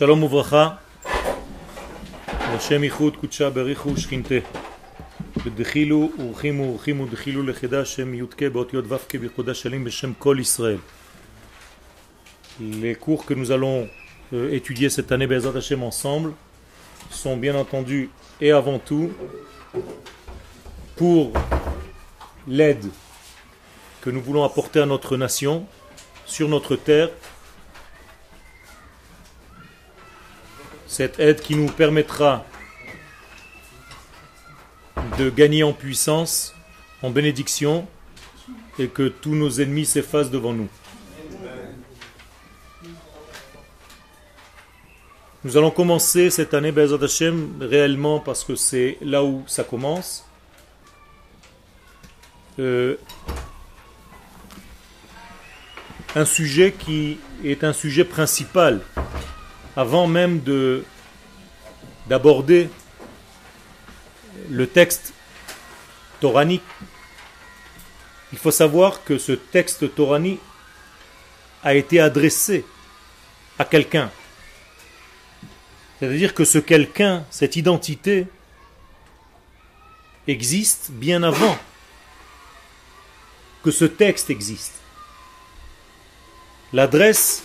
שלום וברכה, לשם ייחוד קודשה בריחו שכינתה. בדחילו ורחימו ורחימו דחילו לכדה שם י"ק באותיות ו"ק בייחודה שלים בשם כל ישראל. Les cours que nous allons euh, étudier cette année Bezat Hashem ensemble sont bien entendu et avant tout pour l'aide que nous voulons apporter à notre nation sur notre terre cette aide qui nous permettra de gagner en puissance, en bénédiction, et que tous nos ennemis s'effacent devant nous. Nous allons commencer cette année Bezat réellement parce que c'est là où ça commence. Euh, un sujet qui est un sujet principal avant même de d'aborder le texte toranique, il faut savoir que ce texte toranique a été adressé à quelqu'un. C'est-à-dire que ce quelqu'un, cette identité, existe bien avant que ce texte existe. L'adresse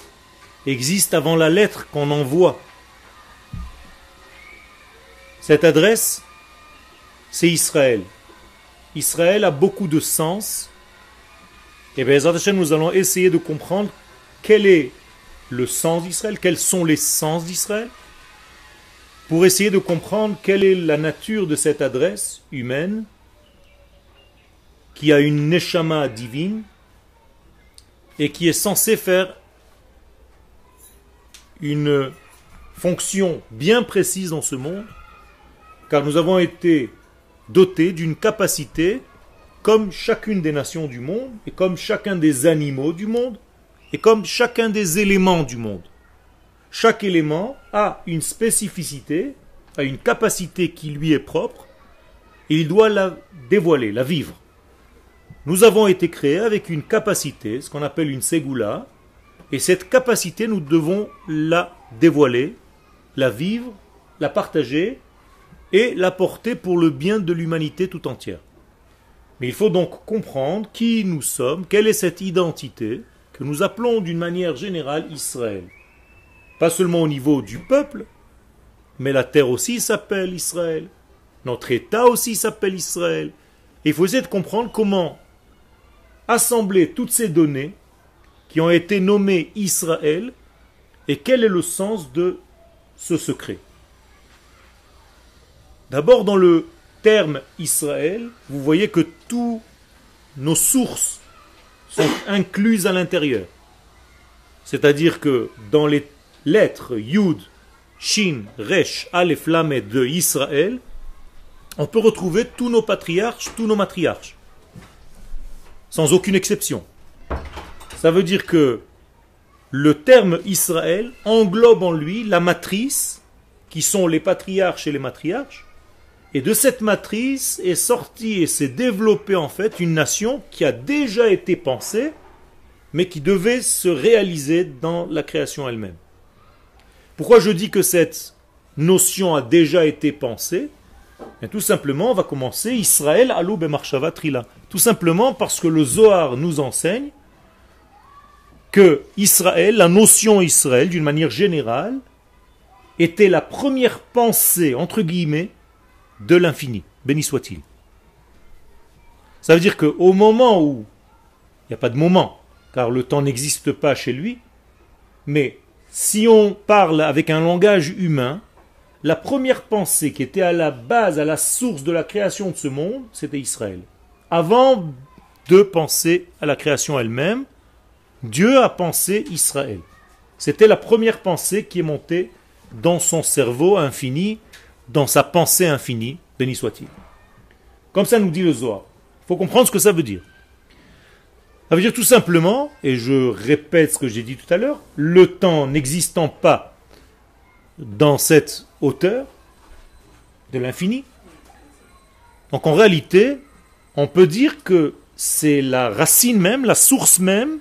existe avant la lettre qu'on envoie. Cette adresse, c'est Israël. Israël a beaucoup de sens. Et bien, nous allons essayer de comprendre quel est le sens d'Israël, quels sont les sens d'Israël, pour essayer de comprendre quelle est la nature de cette adresse humaine qui a une neshama divine et qui est censée faire une fonction bien précise dans ce monde, car nous avons été dotés d'une capacité, comme chacune des nations du monde, et comme chacun des animaux du monde, et comme chacun des éléments du monde. Chaque élément a une spécificité, a une capacité qui lui est propre, et il doit la dévoiler, la vivre. Nous avons été créés avec une capacité, ce qu'on appelle une ségoula, et cette capacité, nous devons la dévoiler, la vivre, la partager et la porter pour le bien de l'humanité tout entière. Mais il faut donc comprendre qui nous sommes, quelle est cette identité que nous appelons d'une manière générale Israël. Pas seulement au niveau du peuple, mais la terre aussi s'appelle Israël. Notre État aussi s'appelle Israël. Et il faut essayer de comprendre comment assembler toutes ces données qui ont été nommés Israël et quel est le sens de ce secret? D'abord dans le terme Israël, vous voyez que tous nos sources sont incluses à l'intérieur. C'est-à-dire que dans les lettres Yud, Shin, Resh, Aleph, Lamed de Israël, on peut retrouver tous nos patriarches, tous nos matriarches, sans aucune exception. Ça veut dire que le terme Israël englobe en lui la matrice, qui sont les patriarches et les matriarches, et de cette matrice est sortie et s'est développée en fait une nation qui a déjà été pensée, mais qui devait se réaliser dans la création elle-même. Pourquoi je dis que cette notion a déjà été pensée? Tout simplement, on va commencer Israël alou marshava trila. Tout simplement parce que le Zohar nous enseigne que Israël, la notion Israël, d'une manière générale, était la première pensée, entre guillemets, de l'infini. Béni soit-il. Ça veut dire qu'au moment où, il n'y a pas de moment, car le temps n'existe pas chez lui, mais si on parle avec un langage humain, la première pensée qui était à la base, à la source de la création de ce monde, c'était Israël. Avant de penser à la création elle-même, Dieu a pensé Israël. C'était la première pensée qui est montée dans son cerveau infini, dans sa pensée infinie, béni soit-il. Comme ça nous dit le Zohar. Il faut comprendre ce que ça veut dire. Ça veut dire tout simplement, et je répète ce que j'ai dit tout à l'heure, le temps n'existant pas dans cette hauteur de l'infini. Donc en réalité, on peut dire que c'est la racine même, la source même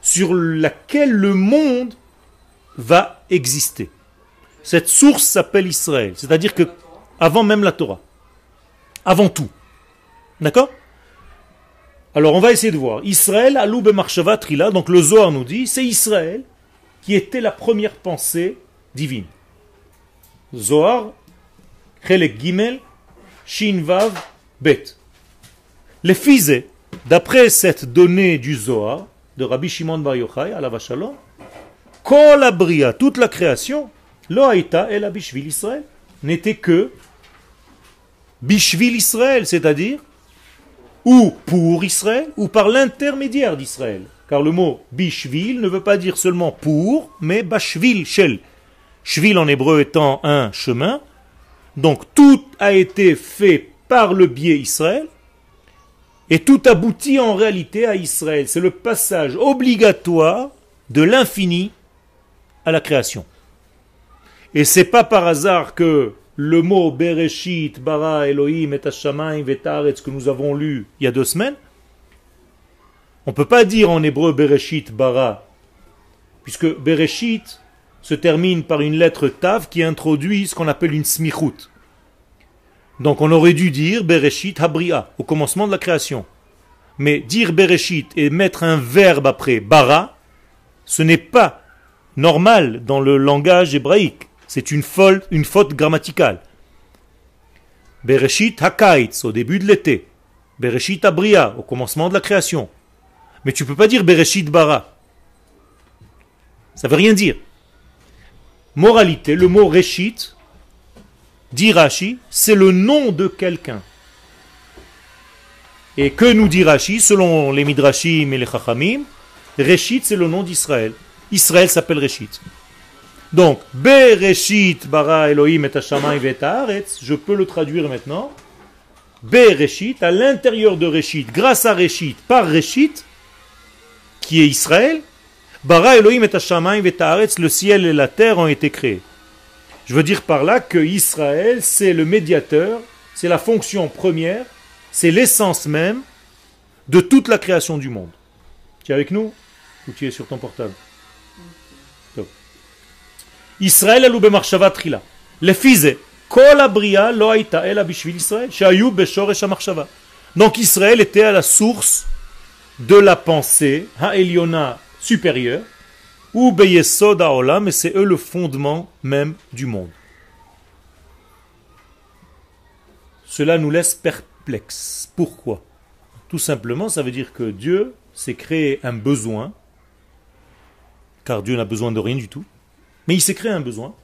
sur laquelle le monde va exister. Cette source s'appelle Israël, c'est-à-dire que avant même la Torah, avant tout. D'accord? Alors on va essayer de voir. Israël, Aloub Marshava Trila, donc le Zohar nous dit, c'est Israël qui était la première pensée divine. Zohar, Chelek Gimel, Shin Vav, Bet. Les fils, d'après cette donnée du Zohar, de Rabbi Shimon Bar Yochai, à la Abria, toute la création, Lo Haïta et la Bishvil Israël, n'était que Bishvil Israël, c'est-à-dire ou pour Israël, ou par l'intermédiaire d'Israël. Car le mot Bishvil ne veut pas dire seulement pour, mais Bashvil, Shel. Shvil en hébreu étant un chemin. Donc tout a été fait par le biais Israël, et tout aboutit en réalité à Israël. C'est le passage obligatoire de l'infini à la création. Et c'est pas par hasard que le mot Bereshit, Bara, Elohim, et Hashamayim, Vetaretz que nous avons lu il y a deux semaines, on ne peut pas dire en hébreu Bereshit, Bara, puisque Bereshit se termine par une lettre Tav qui introduit ce qu'on appelle une smichut. Donc on aurait dû dire Bereshit Habria, au commencement de la création. Mais dire Bereshit et mettre un verbe après bara, ce n'est pas normal dans le langage hébraïque. C'est une, une faute grammaticale. Bereshit Hakaitz, au début de l'été. Bereshit Abria, au commencement de la création. Mais tu ne peux pas dire Bereshit Bara. Ça ne veut rien dire. Moralité, le mot Reshit, dit Rashi, c'est le nom de quelqu'un. Et que nous dit Rashi, selon les Midrashim et les Chachamim, Reshit, c'est le nom d'Israël. Israël s'appelle Reshit. Donc, Bereshit bara Elohim et et je peux le traduire maintenant. Bereshit, à l'intérieur de Reshit, grâce à Reshit, par Reshit, qui est Israël, bara Elohim et le ciel et la terre ont été créés. Je veux dire par là que Israël, c'est le médiateur, c'est la fonction première, c'est l'essence même de toute la création du monde. Tu es avec nous ou tu es sur ton portable? Israël aloube marshava trila. Le fils kol abria lo aita ela bishvil Israël, shayu beshoresh marshava. Donc Israël était à la source de la pensée, ha-eliona supérieure, ou beyesod olam, et c'est eux le fondement même du monde. Cela nous laisse perplexes. Pourquoi? Tout simplement, ça veut dire que Dieu s'est créé un besoin, car Dieu n'a besoin de rien du tout, mais il s'est créé un besoin,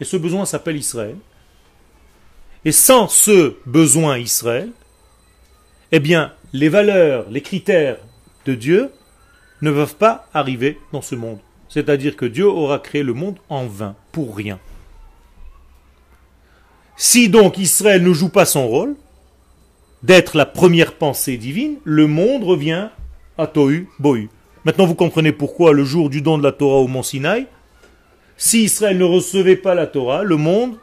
et ce besoin s'appelle Israël. Et sans ce besoin Israël, eh bien, les valeurs, les critères de Dieu ne peuvent pas arriver dans ce monde. C'est-à-dire que Dieu aura créé le monde en vain, pour rien. Si donc Israël ne joue pas son rôle d'être la première pensée divine, le monde revient à Tohu Bohu. Maintenant vous comprenez pourquoi le jour du don de la Torah au mont Sinaï, si Israël ne recevait pas la Torah, le monde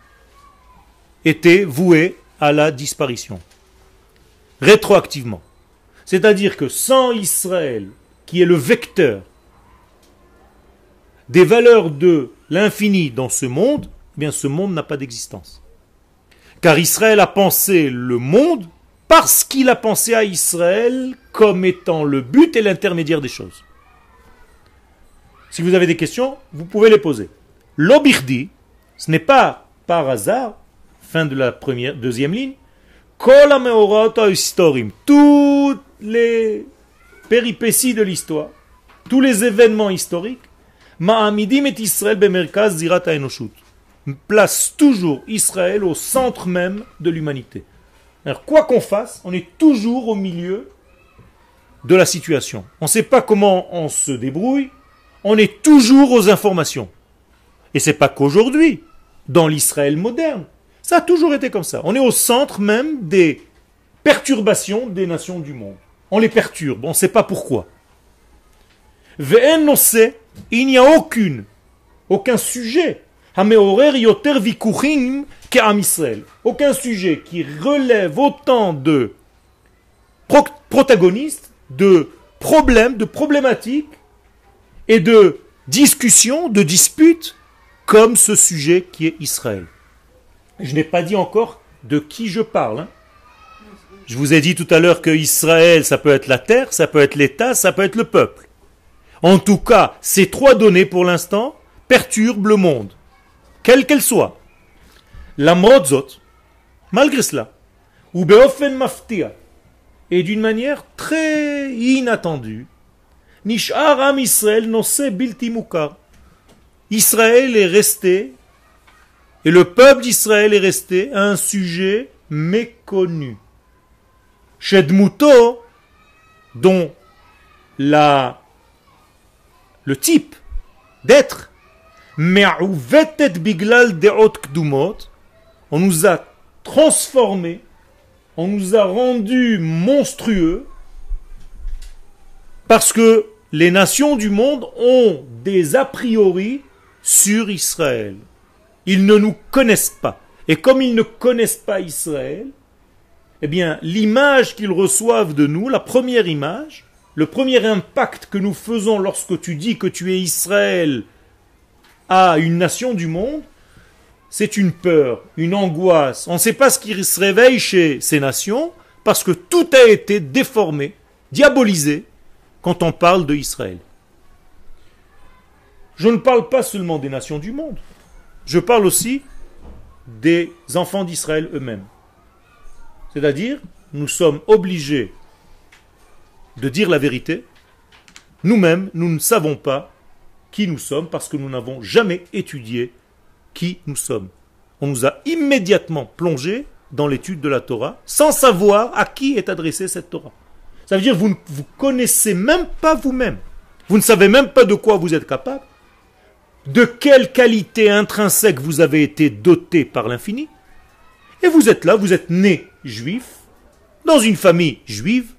était voué à la disparition. Rétroactivement. C'est-à-dire que sans Israël, qui est le vecteur des valeurs de l'infini dans ce monde, eh bien ce monde n'a pas d'existence. Car Israël a pensé le monde parce qu'il a pensé à Israël comme étant le but et l'intermédiaire des choses. Si vous avez des questions, vous pouvez les poser. L'obirdi, ce n'est pas par hasard, fin de la première, deuxième ligne, toutes les péripéties de l'histoire, tous les événements historiques, Ma'amidim et Israël bemerkaz zirat place toujours Israël au centre même de l'humanité. Quoi qu'on fasse, on est toujours au milieu de la situation. On ne sait pas comment on se débrouille, on est toujours aux informations. Et c'est pas qu'aujourd'hui, dans l'Israël moderne. Ça a toujours été comme ça. On est au centre même des perturbations des nations du monde. On les perturbe, on ne sait pas pourquoi. Ve'en sait, il n'y a aucune, aucun sujet, aucun sujet qui relève autant de protagonistes, de problèmes, de problématiques et de discussion, de dispute, comme ce sujet qui est Israël. Je n'ai pas dit encore de qui je parle. Hein. Je vous ai dit tout à l'heure que Israël, ça peut être la terre, ça peut être l'État, ça peut être le peuple. En tout cas, ces trois données pour l'instant perturbent le monde, quelle qu'elle soit. La modzot, malgré cela, ou beofen maftia, et d'une manière très inattendue, Nishar Am Israël bilti Israël est resté, et le peuple d'Israël est resté un sujet méconnu. Shedmuto, dont la, le type d'être, biglal on nous a transformé, on nous a rendu monstrueux, parce que les nations du monde ont des a priori sur Israël. Ils ne nous connaissent pas. Et comme ils ne connaissent pas Israël, eh bien, l'image qu'ils reçoivent de nous, la première image, le premier impact que nous faisons lorsque tu dis que tu es Israël à une nation du monde, c'est une peur, une angoisse. On ne sait pas ce qui se réveille chez ces nations parce que tout a été déformé, diabolisé quand on parle de Israël. Je ne parle pas seulement des nations du monde, je parle aussi des enfants d'Israël eux-mêmes. C'est-à-dire, nous sommes obligés de dire la vérité. Nous-mêmes, nous ne savons pas qui nous sommes parce que nous n'avons jamais étudié qui nous sommes. On nous a immédiatement plongé dans l'étude de la Torah sans savoir à qui est adressée cette Torah. Ça veut dire que vous ne vous connaissez même pas vous-même. Vous ne savez même pas de quoi vous êtes capable, de quelle qualité intrinsèque vous avez été doté par l'infini. Et vous êtes là, vous êtes né juif, dans une famille juive,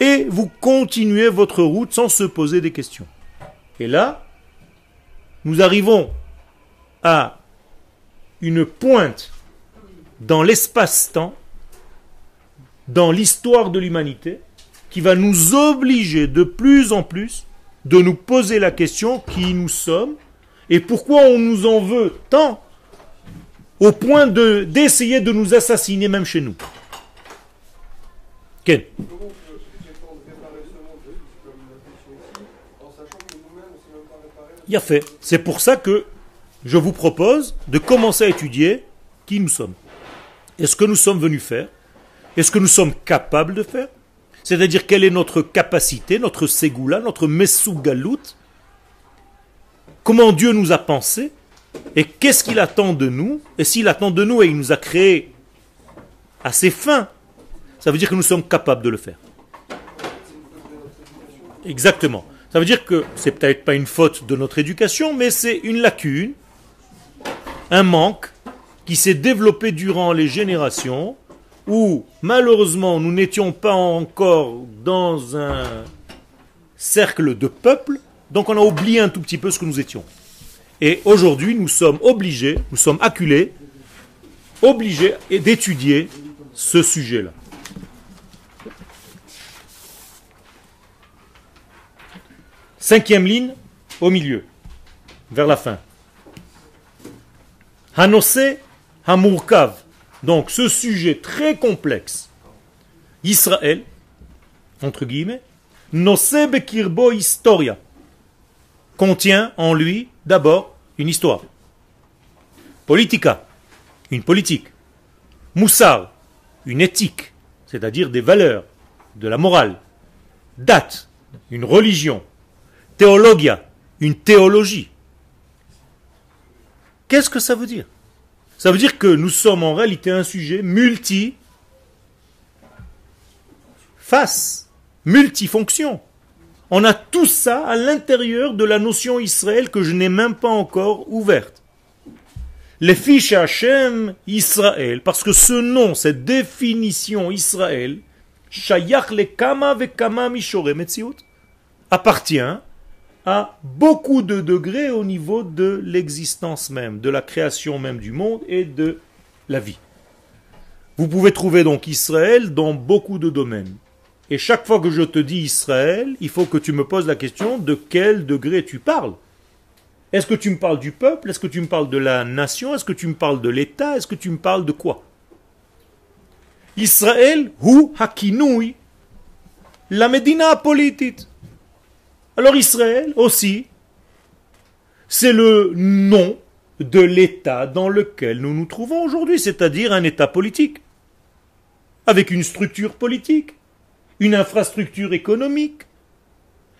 et vous continuez votre route sans se poser des questions. Et là, nous arrivons à une pointe dans l'espace-temps, dans l'histoire de l'humanité, qui va nous obliger de plus en plus de nous poser la question qui nous sommes et pourquoi on nous en veut tant au point de d'essayer de nous assassiner même chez nous. Il a fait. C'est pour ça que je vous propose de commencer à étudier qui nous sommes. Est-ce que nous sommes venus faire? Est-ce que nous sommes capables de faire? C'est-à-dire quelle est notre capacité, notre ségoula, notre mesugalout Comment Dieu nous a pensé Et qu'est-ce qu'il attend de nous? Et s'il attend de nous et il nous a créé à ses fins, ça veut dire que nous sommes capables de le faire. Exactement. Ça veut dire que c'est peut-être pas une faute de notre éducation, mais c'est une lacune un manque qui s'est développé durant les générations où malheureusement nous n'étions pas encore dans un cercle de peuple, donc on a oublié un tout petit peu ce que nous étions. Et aujourd'hui nous sommes obligés, nous sommes acculés, obligés d'étudier ce sujet-là. Cinquième ligne au milieu, vers la fin. Hanose Hamurkav. Donc ce sujet très complexe, Israël, entre guillemets, Nosebe Kirbo Historia, contient en lui d'abord une histoire. Politica, une politique. Moussar, une éthique, c'est-à-dire des valeurs, de la morale. Date, une religion. Théologia, une théologie. Qu'est-ce que ça veut dire? Ça veut dire que nous sommes en réalité un sujet multi face, multifonction. On a tout ça à l'intérieur de la notion Israël que je n'ai même pas encore ouverte. Les fiches Hachem Israël, parce que ce nom, cette définition Israël, Shayach le Kama ve Kama appartient à beaucoup de degrés au niveau de l'existence même, de la création même du monde et de la vie. Vous pouvez trouver donc Israël dans beaucoup de domaines. Et chaque fois que je te dis Israël, il faut que tu me poses la question de quel degré tu parles? Est-ce que tu me parles du peuple? Est-ce que tu me parles de la nation? Est-ce que tu me parles de l'État? Est-ce que tu me parles de quoi? Israël, hu hakinui, la Médina politique. Alors Israël aussi, c'est le nom de l'État dans lequel nous nous trouvons aujourd'hui, c'est-à-dire un État politique, avec une structure politique, une infrastructure économique,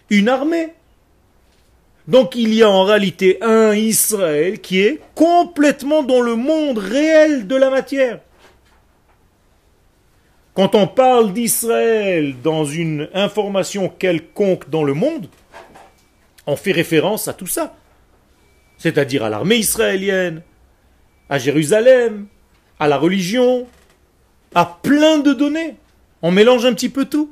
une armée. Donc il y a en réalité un Israël qui est complètement dans le monde réel de la matière. Quand on parle d'Israël dans une information quelconque dans le monde, on fait référence à tout ça. C'est-à-dire à l'armée israélienne, à Jérusalem, à la religion, à plein de données. On mélange un petit peu tout.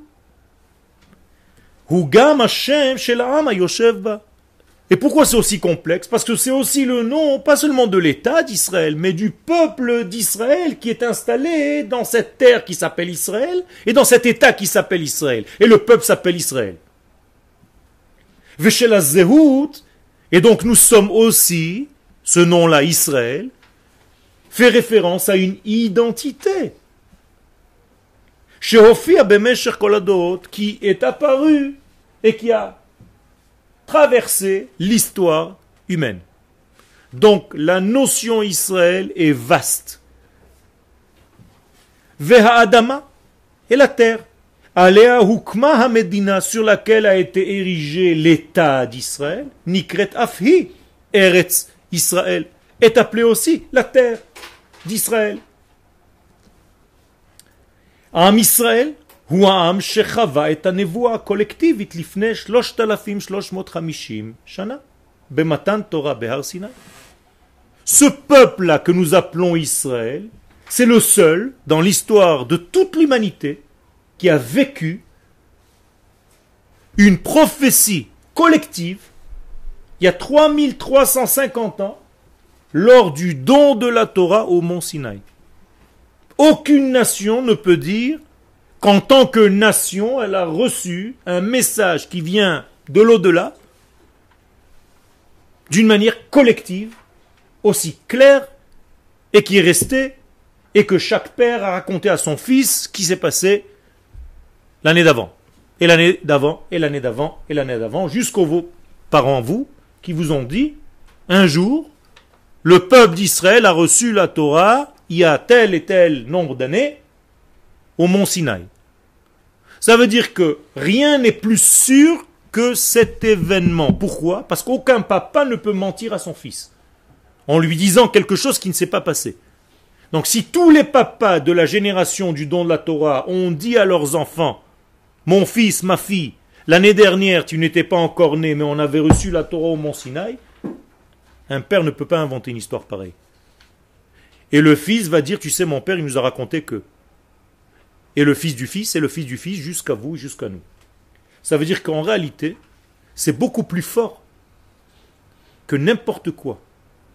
Et pourquoi c'est aussi complexe? Parce que c'est aussi le nom, pas seulement de l'État d'Israël, mais du peuple d'Israël qui est installé dans cette terre qui s'appelle Israël et dans cet État qui s'appelle Israël. Et le peuple s'appelle Israël. Et donc nous sommes aussi, ce nom-là, Israël, fait référence à une identité. qui est apparu et qui a traverser l'histoire humaine. Donc la notion Israël est vaste. Veha Adama et la terre. Alea Hukma Medina sur laquelle a été érigé l'État d'Israël, Nikret Afhi, Eretz Israël, est appelé aussi la terre d'Israël. Am Israël, הוא העם שחווה את הנבואה הקולקטיבית לפני 3,350 שנה, במתן תורה בהר סיני. Ce peuple-là que nous appelons Israël, c'est le seul dans l'histoire de toute l'humanité qui a vécu une prophétie collective il y a 3350 ans lors du don de la Torah au mont Sinaï. Aucune nation ne peut dire qu'en tant que nation, elle a reçu un message qui vient de l'au-delà, d'une manière collective, aussi claire, et qui est restée, et que chaque père a raconté à son fils ce qui s'est passé l'année d'avant, et l'année d'avant, et l'année d'avant, et l'année d'avant, jusqu'aux parents, vous, qui vous ont dit, un jour, le peuple d'Israël a reçu la Torah il y a tel et tel nombre d'années, au mont Sinaï. Ça veut dire que rien n'est plus sûr que cet événement. Pourquoi? Parce qu'aucun papa ne peut mentir à son fils en lui disant quelque chose qui ne s'est pas passé. Donc si tous les papas de la génération du don de la Torah ont dit à leurs enfants, mon fils, ma fille, l'année dernière tu n'étais pas encore né mais on avait reçu la Torah au mont Sinaï, un père ne peut pas inventer une histoire pareille. Et le fils va dire, tu sais mon père il nous a raconté que et le fils du fils et le fils du fils jusqu'à vous, jusqu'à nous. Ça veut dire qu'en réalité, c'est beaucoup plus fort que n'importe quoi,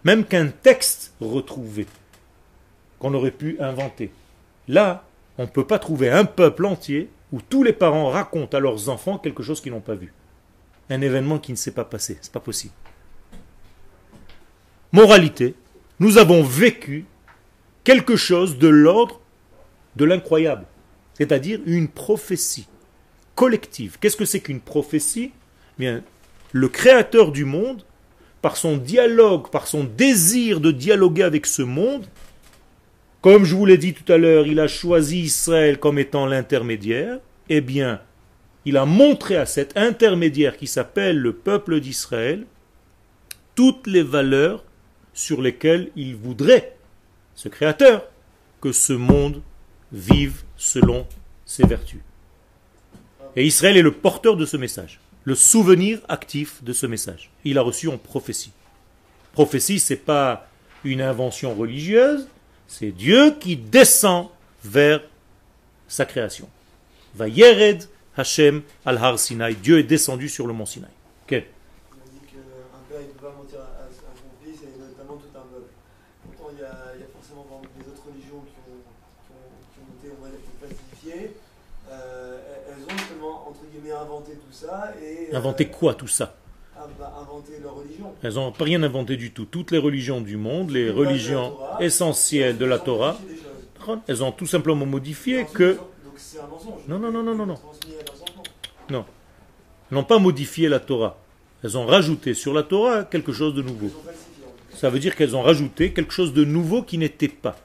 même qu'un texte retrouvé qu'on aurait pu inventer. Là, on ne peut pas trouver un peuple entier où tous les parents racontent à leurs enfants quelque chose qu'ils n'ont pas vu. Un événement qui ne s'est pas passé. C'est pas possible. Moralité, nous avons vécu quelque chose de l'ordre de l'incroyable c'est-à-dire une prophétie collective. Qu'est-ce que c'est qu'une prophétie? Eh Bien, le créateur du monde, par son dialogue, par son désir de dialoguer avec ce monde, comme je vous l'ai dit tout à l'heure, il a choisi Israël comme étant l'intermédiaire, eh bien, il a montré à cet intermédiaire qui s'appelle le peuple d'Israël toutes les valeurs sur lesquelles il voudrait, ce créateur, que ce monde vive selon ses vertus. Et Israël est le porteur de ce message, le souvenir actif de ce message. Il a reçu en prophétie. Prophétie, c'est pas une invention religieuse, c'est Dieu qui descend vers sa création. Va yered Hashem al Har Sinai. Dieu est descendu sur le mont Sinai. Okay. Un père, il ne peut pas mentir à, son fils, et notamment tout un peuple. Pourtant, il y a, il a forcément des autres religions qui ont, été, classifiées. euh, elles ont justement, entre guillemets, inventé tout ça et. euh, Inventer quoi tout ça? Inventé leur religion. Elles n'ont rien inventé du tout. Toutes les religions du monde, les religions Torah, essentielles de la Torah, choses. elles ont tout simplement modifié que un mensonge. Non, non, non, non, non, non. Elles n'ont pas modifié la Torah. Elles ont rajouté sur la Torah quelque chose de nouveau. Ça veut dire qu'elles ont rajouté quelque chose de nouveau qui n'était pas.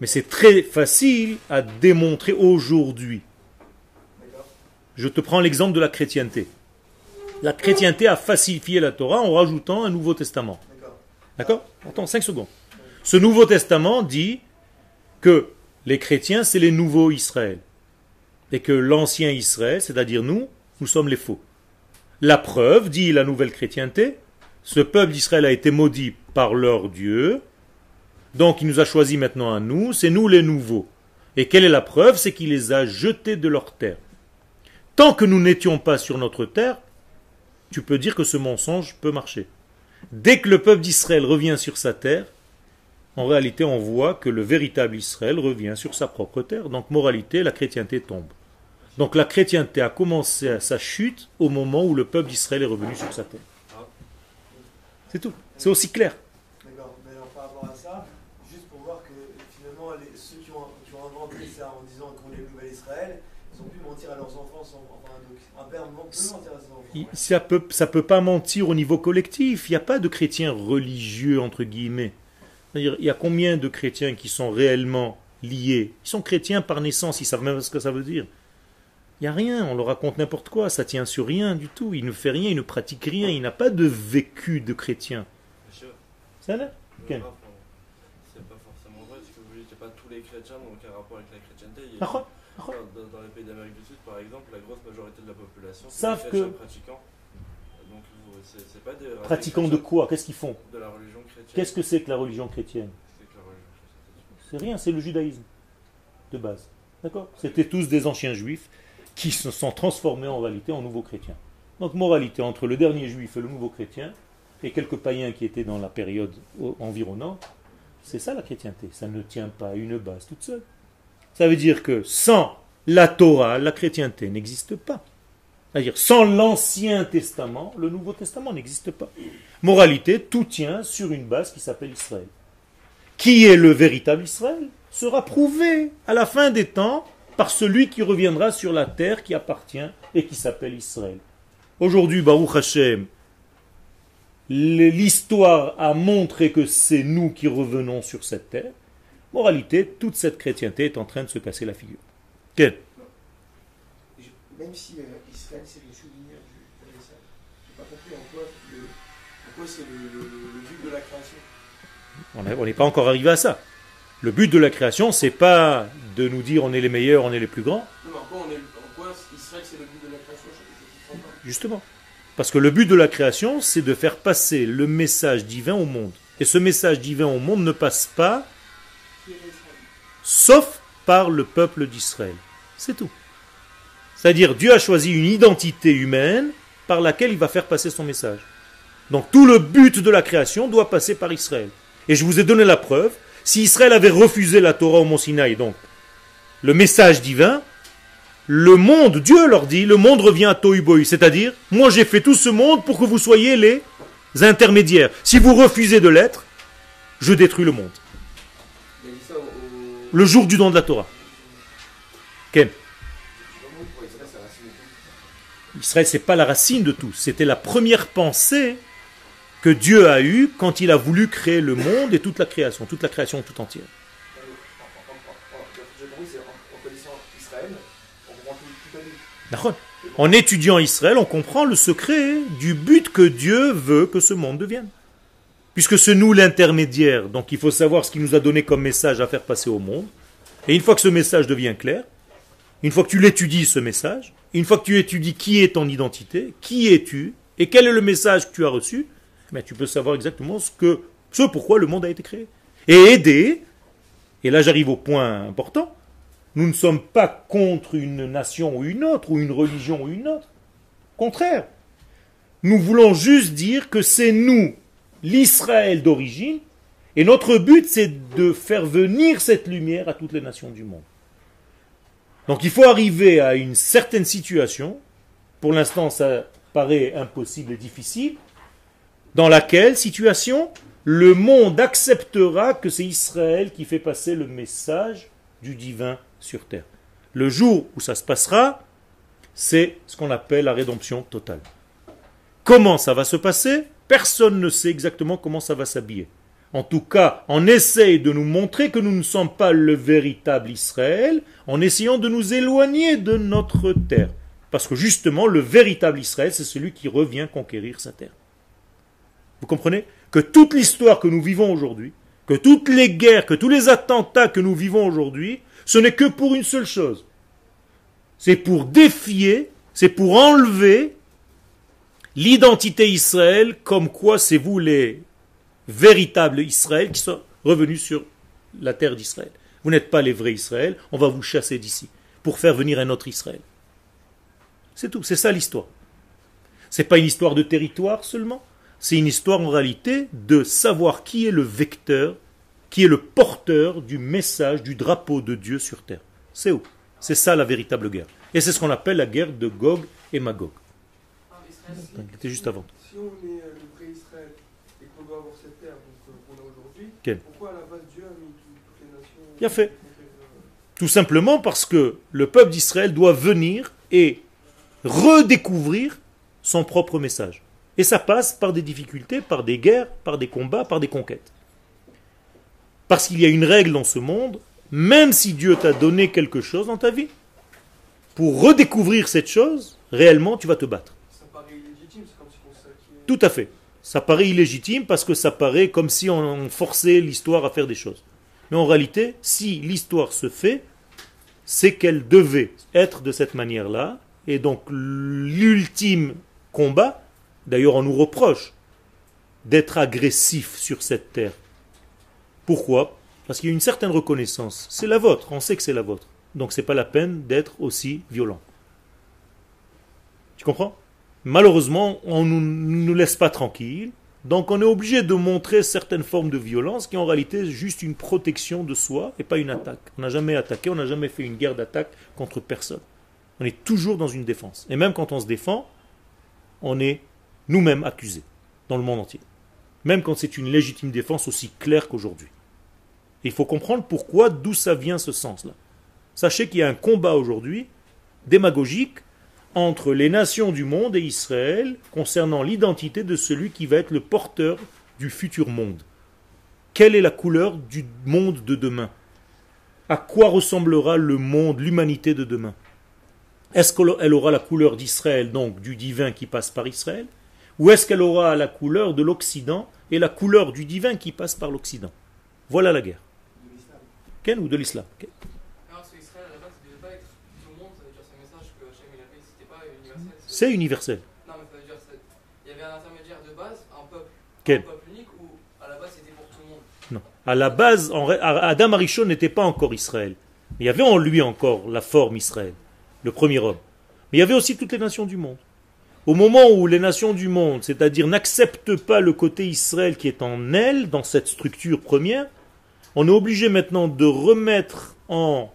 Mais c'est très facile à démontrer aujourd'hui. Je te prends l'exemple de la chrétienté. La chrétienté a falsifié la Torah en rajoutant un Nouveau Testament. D'accord. Attends, 5 secondes. Ce Nouveau Testament dit que les chrétiens, c'est les nouveaux Israël. Et que l'ancien Israël, c'est-à-dire nous, nous sommes les faux. La preuve, dit la nouvelle chrétienté, ce peuple d'Israël a été maudit par leur Dieu, donc il nous a choisis maintenant à nous, c'est nous les nouveaux. Et quelle est la preuve C'est qu'il les a jetés de leur terre. Tant que nous n'étions pas sur notre terre, tu peux dire que ce mensonge peut marcher. Dès que le peuple d'Israël revient sur sa terre, en réalité, on voit que le véritable Israël revient sur sa propre terre. Donc, moralité, la chrétienté tombe. Donc, la chrétienté a commencé sa chute au moment où le peuple d'Israël est revenu sur sa terre. C'est tout. C'est aussi clair. D'accord. Mais alors, par rapport à ça, juste pour voir que finalement, ceux qui ont, inventé ça en disant qu'on est le nouvel Israël, ils ont pu mentir à leurs enfants. Donc, un père peut mentir à ses Ça peut, ça peut pas mentir au niveau collectif. Il n'y a pas de chrétiens religieux, entre guillemets. C'est-à-dire, il y a combien de chrétiens qui sont réellement liés? Ils sont chrétiens par naissance, ils savent même ce que ça veut dire. Il n'y a rien, on leur raconte n'importe quoi, ça tient sur rien du tout. Il ne fait rien, il ne pratique rien, il n'a pas de vécu de chrétien. Monsieur, Ça là le Ok. rap, on- c'est pas forcément vrai, parce que vous dites qu'il n'y a pas tous les chrétiens n'ont aucun rapport avec la chrétienté. Il y a- dans- dans les pays d'Amérique du Sud, par exemple, la grosse des chrétiens que-. Donc, pas des Pratiquants de quoi? Qu'est-ce qu'ils font? De la religion chrétienne. Qu'est-ce que c'est que la religion chrétienne? C'est rien, c'est le judaïsme de base. D'accord? C'était tous des anciens juifs qui se sont transformés en réalité en nouveaux chrétiens. Donc moralité entre le dernier juif et le nouveau chrétien, et quelques païens qui étaient dans la période environnante, c'est ça la chrétienté. Ça ne tient pas à une base toute seule. Ça veut dire que sans la Torah, la chrétienté n'existe pas. C'est-à-dire sans l'Ancien Testament, le Nouveau Testament n'existe pas. Moralité, tout tient sur une base qui s'appelle Israël. Qui est le véritable Israël sera prouvé à la fin des temps par celui qui reviendra sur la terre qui appartient et qui s'appelle Israël. Aujourd'hui, Baruch Hashem, l'histoire a montré que c'est nous qui revenons sur cette terre. Moralité, toute cette chrétienté est en train de se casser la figure. Même si euh, Israël c'est le souvenir du message, j'ai pas compris en quoi, c'est le, le- le but de la création. On est- on n'est pas encore arrivé à ça. Le but de la création, c'est pas de nous dire on est les meilleurs, on est les plus grands. Non, mais en quoi, on est, en quoi Israël c'est le but de la création Je pas. Justement. Parce que le but de la création, c'est de faire passer le message divin au monde. Et ce message divin au monde ne passe pas sauf par le peuple d'Israël. C'est tout. C'est-à-dire Dieu a choisi une identité humaine par laquelle il va faire passer son message. Donc tout le but de la création doit passer par Israël. Et je vous ai donné la preuve. Si Israël avait refusé la Torah au Mont Sinaï, donc le message divin, le monde, Dieu leur dit, le monde revient à Tohu C'est-à-dire, moi j'ai fait tout ce monde pour que vous soyez les intermédiaires. Si vous refusez de l'être, je détruis le monde. Le jour du don de la Torah. Ken. Israël, c'est pas la racine de tout. C'était la première pensée que Dieu a eue quand il a voulu créer le monde et toute la création, toute la création tout entière. En- étudiant Israël, on comprend le secret du but que Dieu veut que ce monde devienne. Puisque c'est nous l'intermédiaire, donc il faut savoir ce qu'il nous a donné comme message à faire passer au monde. Et une fois que ce message devient clair, une fois que tu l'étudies ce message, une fois que tu étudies qui est ton identité, qui es-tu, et quel est le message que tu as reçu, ben, tu peux savoir exactement ce, pourquoi le monde a été créé. Et aider, et là j'arrive au point important, nous ne sommes pas contre une nation ou une autre, ou une religion ou une autre. Contraire. Nous voulons juste dire que c'est nous, l'Israël d'origine, et notre but c'est de faire venir cette lumière à toutes les nations du monde. Donc il faut arriver à une certaine situation, pour l'instant ça paraît impossible et difficile, dans laquelle situation? Le monde acceptera que c'est Israël qui fait passer le message du divin sur terre. Le jour où ça se passera, c'est ce qu'on appelle la rédemption totale. Comment ça va se passer? Personne ne sait exactement comment ça va s'habiller. En tout cas, on essaye de nous montrer que nous ne sommes pas le véritable Israël, en essayant de nous éloigner de notre terre. Parce que justement, le véritable Israël, c'est celui qui revient conquérir sa terre. Vous comprenez? Que toute l'histoire que nous vivons aujourd'hui, que toutes les guerres, que tous les attentats que nous vivons aujourd'hui, ce n'est que pour une seule chose. C'est pour défier, c'est pour enlever l'identité Israël, comme quoi c'est vous les véritables Israël qui sont revenus sur la terre d'Israël. Vous n'êtes pas les vrais Israël, on va vous chasser d'ici pour faire venir un autre Israël. C'est tout, c'est ça l'histoire. C'est pas une histoire de territoire seulement, c'est une histoire en réalité de savoir qui est le vecteur, qui est le porteur du message, du drapeau de Dieu sur terre. C'est où? C'est ça la véritable guerre. Et c'est ce qu'on appelle la guerre de Gog et Magog. C'était juste avant. Si on est euh, le vrai Israël et qu'on doit avoir cette terre donc, euh, qu'on a aujourd'hui, Quel pourquoi à la base Dieu a mis tout- toutes les nations Bien fait. Euh, Tout simplement parce que le peuple d'Israël doit venir et redécouvrir son propre message. Et ça passe par des difficultés, par des guerres, par des combats, par des conquêtes. Parce qu'il y a une règle dans ce monde, même si Dieu t'a donné quelque chose dans ta vie, pour redécouvrir cette chose, réellement tu vas te battre. Ça paraît illégitime, c'est comme si on s'acquiert. Tout à fait. Ça paraît illégitime parce que ça paraît comme si on forçait l'histoire à faire des choses. Mais en réalité, si l'histoire se fait, c'est qu'elle devait être de cette manière-là. Et donc l'ultime combat, d'ailleurs on nous reproche d'être agressif sur cette terre. Pourquoi? Parce qu'il y a une certaine reconnaissance. C'est la vôtre, on sait que c'est la vôtre. Donc c'est pas la peine d'être aussi violent. Tu comprends? Malheureusement, on ne nous laisse pas tranquilles, donc on est obligé de montrer certaines formes de violence qui en réalité est juste une protection de soi et pas une attaque. On n'a jamais attaqué, on n'a jamais fait une guerre d'attaque contre personne. On est toujours dans une défense. Et même quand on se défend, on est nous-mêmes accusés dans le monde entier. Même quand c'est une légitime défense aussi claire qu'aujourd'hui. Il faut comprendre pourquoi, d'où ça vient ce sens-là. Sachez qu'il y a un combat aujourd'hui démagogique entre les nations du monde et Israël concernant l'identité de celui qui va être le porteur du futur monde. Quelle est la couleur du monde de demain? À quoi ressemblera le monde, l'humanité de demain? Est-ce qu'elle aura la couleur d'Israël, donc du divin qui passe par Israël? Ou est-ce qu'elle aura la couleur de l'Occident et la couleur du divin qui passe par l'Occident? Voilà la guerre. de ou de l'islam Quelle Alors, parce qu'Israël, à la base, ça devait pas être tout le monde, ça veut dire c'est un message que Hachem il avait, c'était pas universel. C'est universel. Non, mais ça veut dire c'est- il y avait un intermédiaire de base, un peuple, Quel un peuple unique, ou à la base c'était pour tout le monde. Non. À la base, en Adam Arishon n'était pas encore Israël. Il y avait en lui encore la forme Israël, le premier homme. Mais il y avait aussi toutes les nations du monde. Au moment où les nations du monde, c'est-à-dire n'acceptent pas le côté Israël qui est en elles, dans cette structure première, on est obligé maintenant de remettre en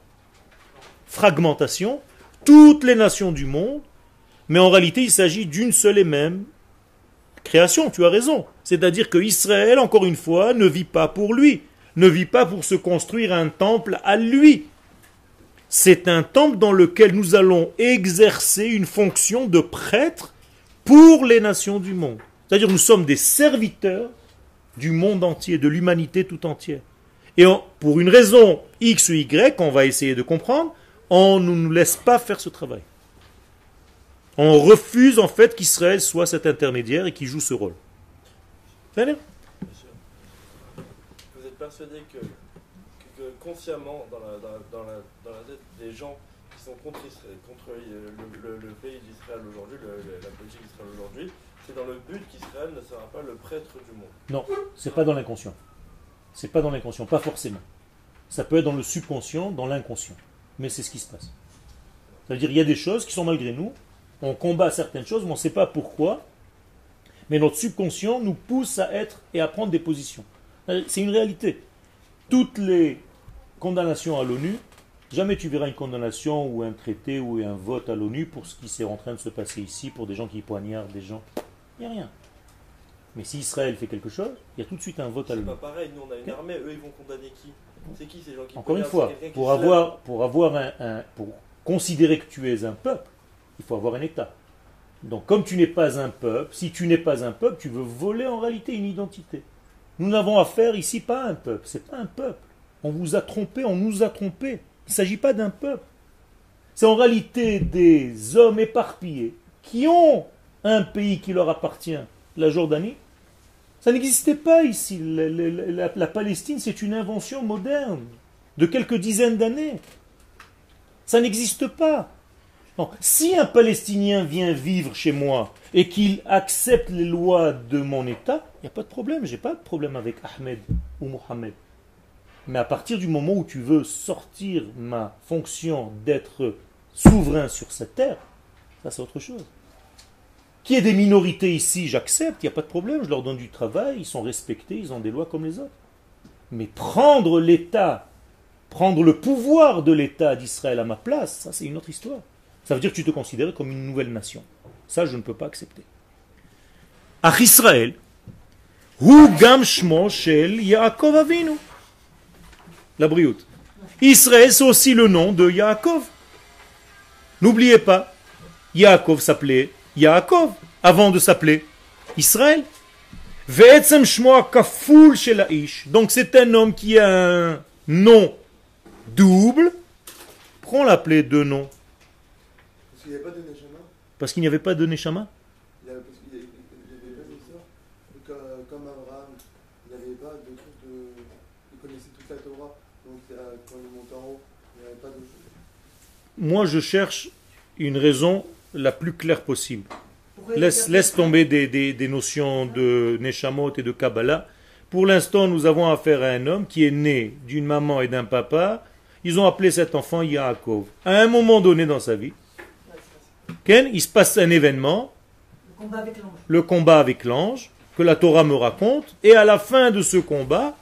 fragmentation toutes les nations du monde, mais en réalité il s'agit d'une seule et même création, tu as raison. C'est-à-dire que Israël, encore une fois, ne vit pas pour lui, ne vit pas pour se construire un temple à lui. C'est un temple dans lequel nous allons exercer une fonction de prêtre pour les nations du monde. C'est-à-dire nous sommes des serviteurs du monde entier, de l'humanité tout entière. Et pour une raison X ou Y, on va essayer de comprendre, on ne nous laisse pas faire ce travail. On refuse en fait qu'Israël soit cet intermédiaire et qui joue ce rôle. Vous êtes persuadé que, que- que consciemment, dans la, dans, dans la, dans la tête des gens qui sont contre, Israël, contre euh, le, le- le pays d'Israël aujourd'hui, la politique d'Israël aujourd'hui, c'est dans le but qu'Israël ne sera pas le prêtre du monde. Non, c'est pas dans l'inconscient. C'est pas dans l'inconscient, pas forcément. Ça peut être dans le subconscient, dans l'inconscient. Mais c'est ce qui se passe. C'est-à-dire il y a des choses qui sont malgré nous. On combat certaines choses, mais on ne sait pas pourquoi. Mais notre subconscient nous pousse à être et à prendre des positions. C'est une réalité. Toutes les condamnations à l'ONU Jamais tu verras une condamnation ou un traité ou un vote à l'ONU pour ce qui s'est en train de se passer ici, pour des gens qui poignardent des gens. Il n'y a rien. Mais si Israël fait quelque chose, il y a tout de suite un vote à C'est l'ONU. pas pareil, nous on a une armée, eux ils vont condamner qui? C'est qui ces gens qui Encore une fois, C'est pour avoir, pour avoir un, un- pour considérer que tu es un peuple, il faut avoir un État. Donc, comme tu n'es pas un peuple, si tu n'es pas un peuple, tu veux voler en réalité une identité. Nous n'avons affaire ici pas à un peuple, c'est pas un peuple. On vous a trompé, on nous a trompé. Il ne s'agit pas d'un peuple. C'est en réalité des hommes éparpillés qui ont un pays qui leur appartient, la Jordanie. Ça n'existait pas ici. La Palestine, c'est une invention moderne de quelques dizaines d'années. Ça n'existe pas. Non. Si un Palestinien vient vivre chez moi et qu'il accepte les lois de mon État, il n'y a pas de problème. J'ai pas de problème avec Ahmed ou Mohamed. Mais à partir du moment où tu veux sortir ma fonction d'être souverain sur cette terre, ça c'est autre chose. Qu'il y ait des minorités ici, j'accepte, il n'y a pas de problème, je leur donne du travail, ils sont respectés, ils ont des lois comme les autres. Mais prendre l'État, prendre le pouvoir de l'État d'Israël à ma place, ça c'est une autre histoire. Ça veut dire que tu te considères comme une nouvelle nation. Ça, je ne peux pas accepter. Ach Israël, hu shmo shel Yaakov Avinu. La brioute. Israël, c'est aussi le nom de Yaakov. N'oubliez pas, Yaakov s'appelait Yaakov avant de s'appeler Israël. Ve'etzem shmo kaful shel ha'ish. Donc c'est un homme qui a un nom double. Pourquoi on l'appelait deux noms Parce qu'il n'y avait pas de Neshama. Parce qu'il n'y avait pas de Neshama Il avait, avait- pas Comme Abraham, il n'avait pas de truc de. Il connaissait toute la Torah. Donc euh, quand il montait en haut, il n'y avait pas de. Moi, je cherche une raison la plus claire possible. Laisse, laisse tomber des, des- des notions de Neshamot et de Kabbalah. Pour l'instant, nous avons affaire à un homme qui est né d'une maman et d'un papa. Ils ont appelé cet enfant Yaakov. À un moment donné dans sa vie, il se passe un événement, Le combat avec l'ange. le combat avec l'ange, que la Torah me raconte, et à la fin de ce combat.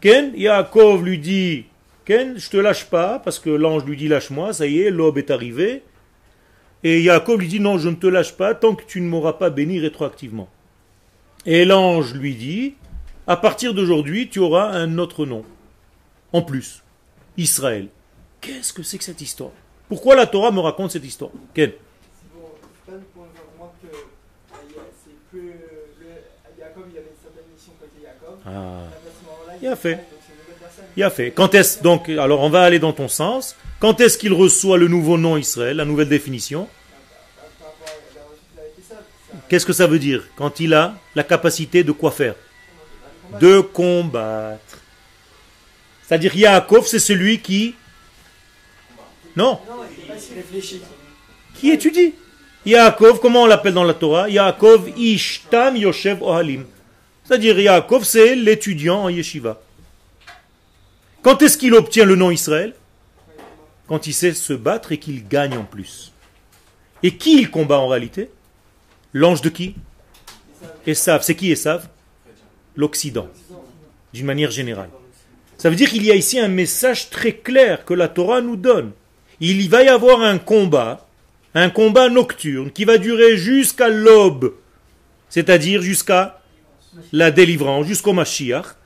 Ken, Yaakov lui dit Ken, je te lâche pas, parce que l'ange lui dit lâche-moi, ça y est, l'aube est arrivée. Et Yaakov lui dit non, je ne te lâche pas tant que tu ne m'auras pas béni rétroactivement. Et l'ange lui dit à partir d'aujourd'hui, tu auras un autre nom. En plus, Israël. Qu'est-ce que c'est que cette histoire? Pourquoi la Torah me raconte cette histoire? Ken C'est bon, c'est pas pour voir que euh, il y a- c'est que le, Jacob il avait une certaine mission côté Jacob. Ah. Il a fait. Il a fait. Quand est-ce donc alors on va aller dans ton sens. Quand est-ce qu'il reçoit le nouveau nom Israël, la nouvelle définition? Qu'est-ce que ça veut dire Quand il a la capacité de quoi faire? De combattre. C'est-à-dire Yaakov, c'est celui qui... Non, qui étudie? Yaakov, comment on l'appelle dans la Torah? Yaakov Ishtam Yoshev Ohalim. C'est-à-dire Yaakov, c'est l'étudiant en yeshiva. Quand est-ce qu'il obtient le nom Israël? Quand il sait se battre et qu'il gagne en plus. Et qui il combat en réalité? L'ange de qui? Esav. C'est qui Esav? L'Occident, d'une manière générale. Ça veut dire qu'il y a ici un message très clair que la Torah nous donne. Il y va y avoir un combat, un combat nocturne qui va durer jusqu'à l'aube, c'est-à-dire jusqu'à la délivrance, jusqu'au Mashiach.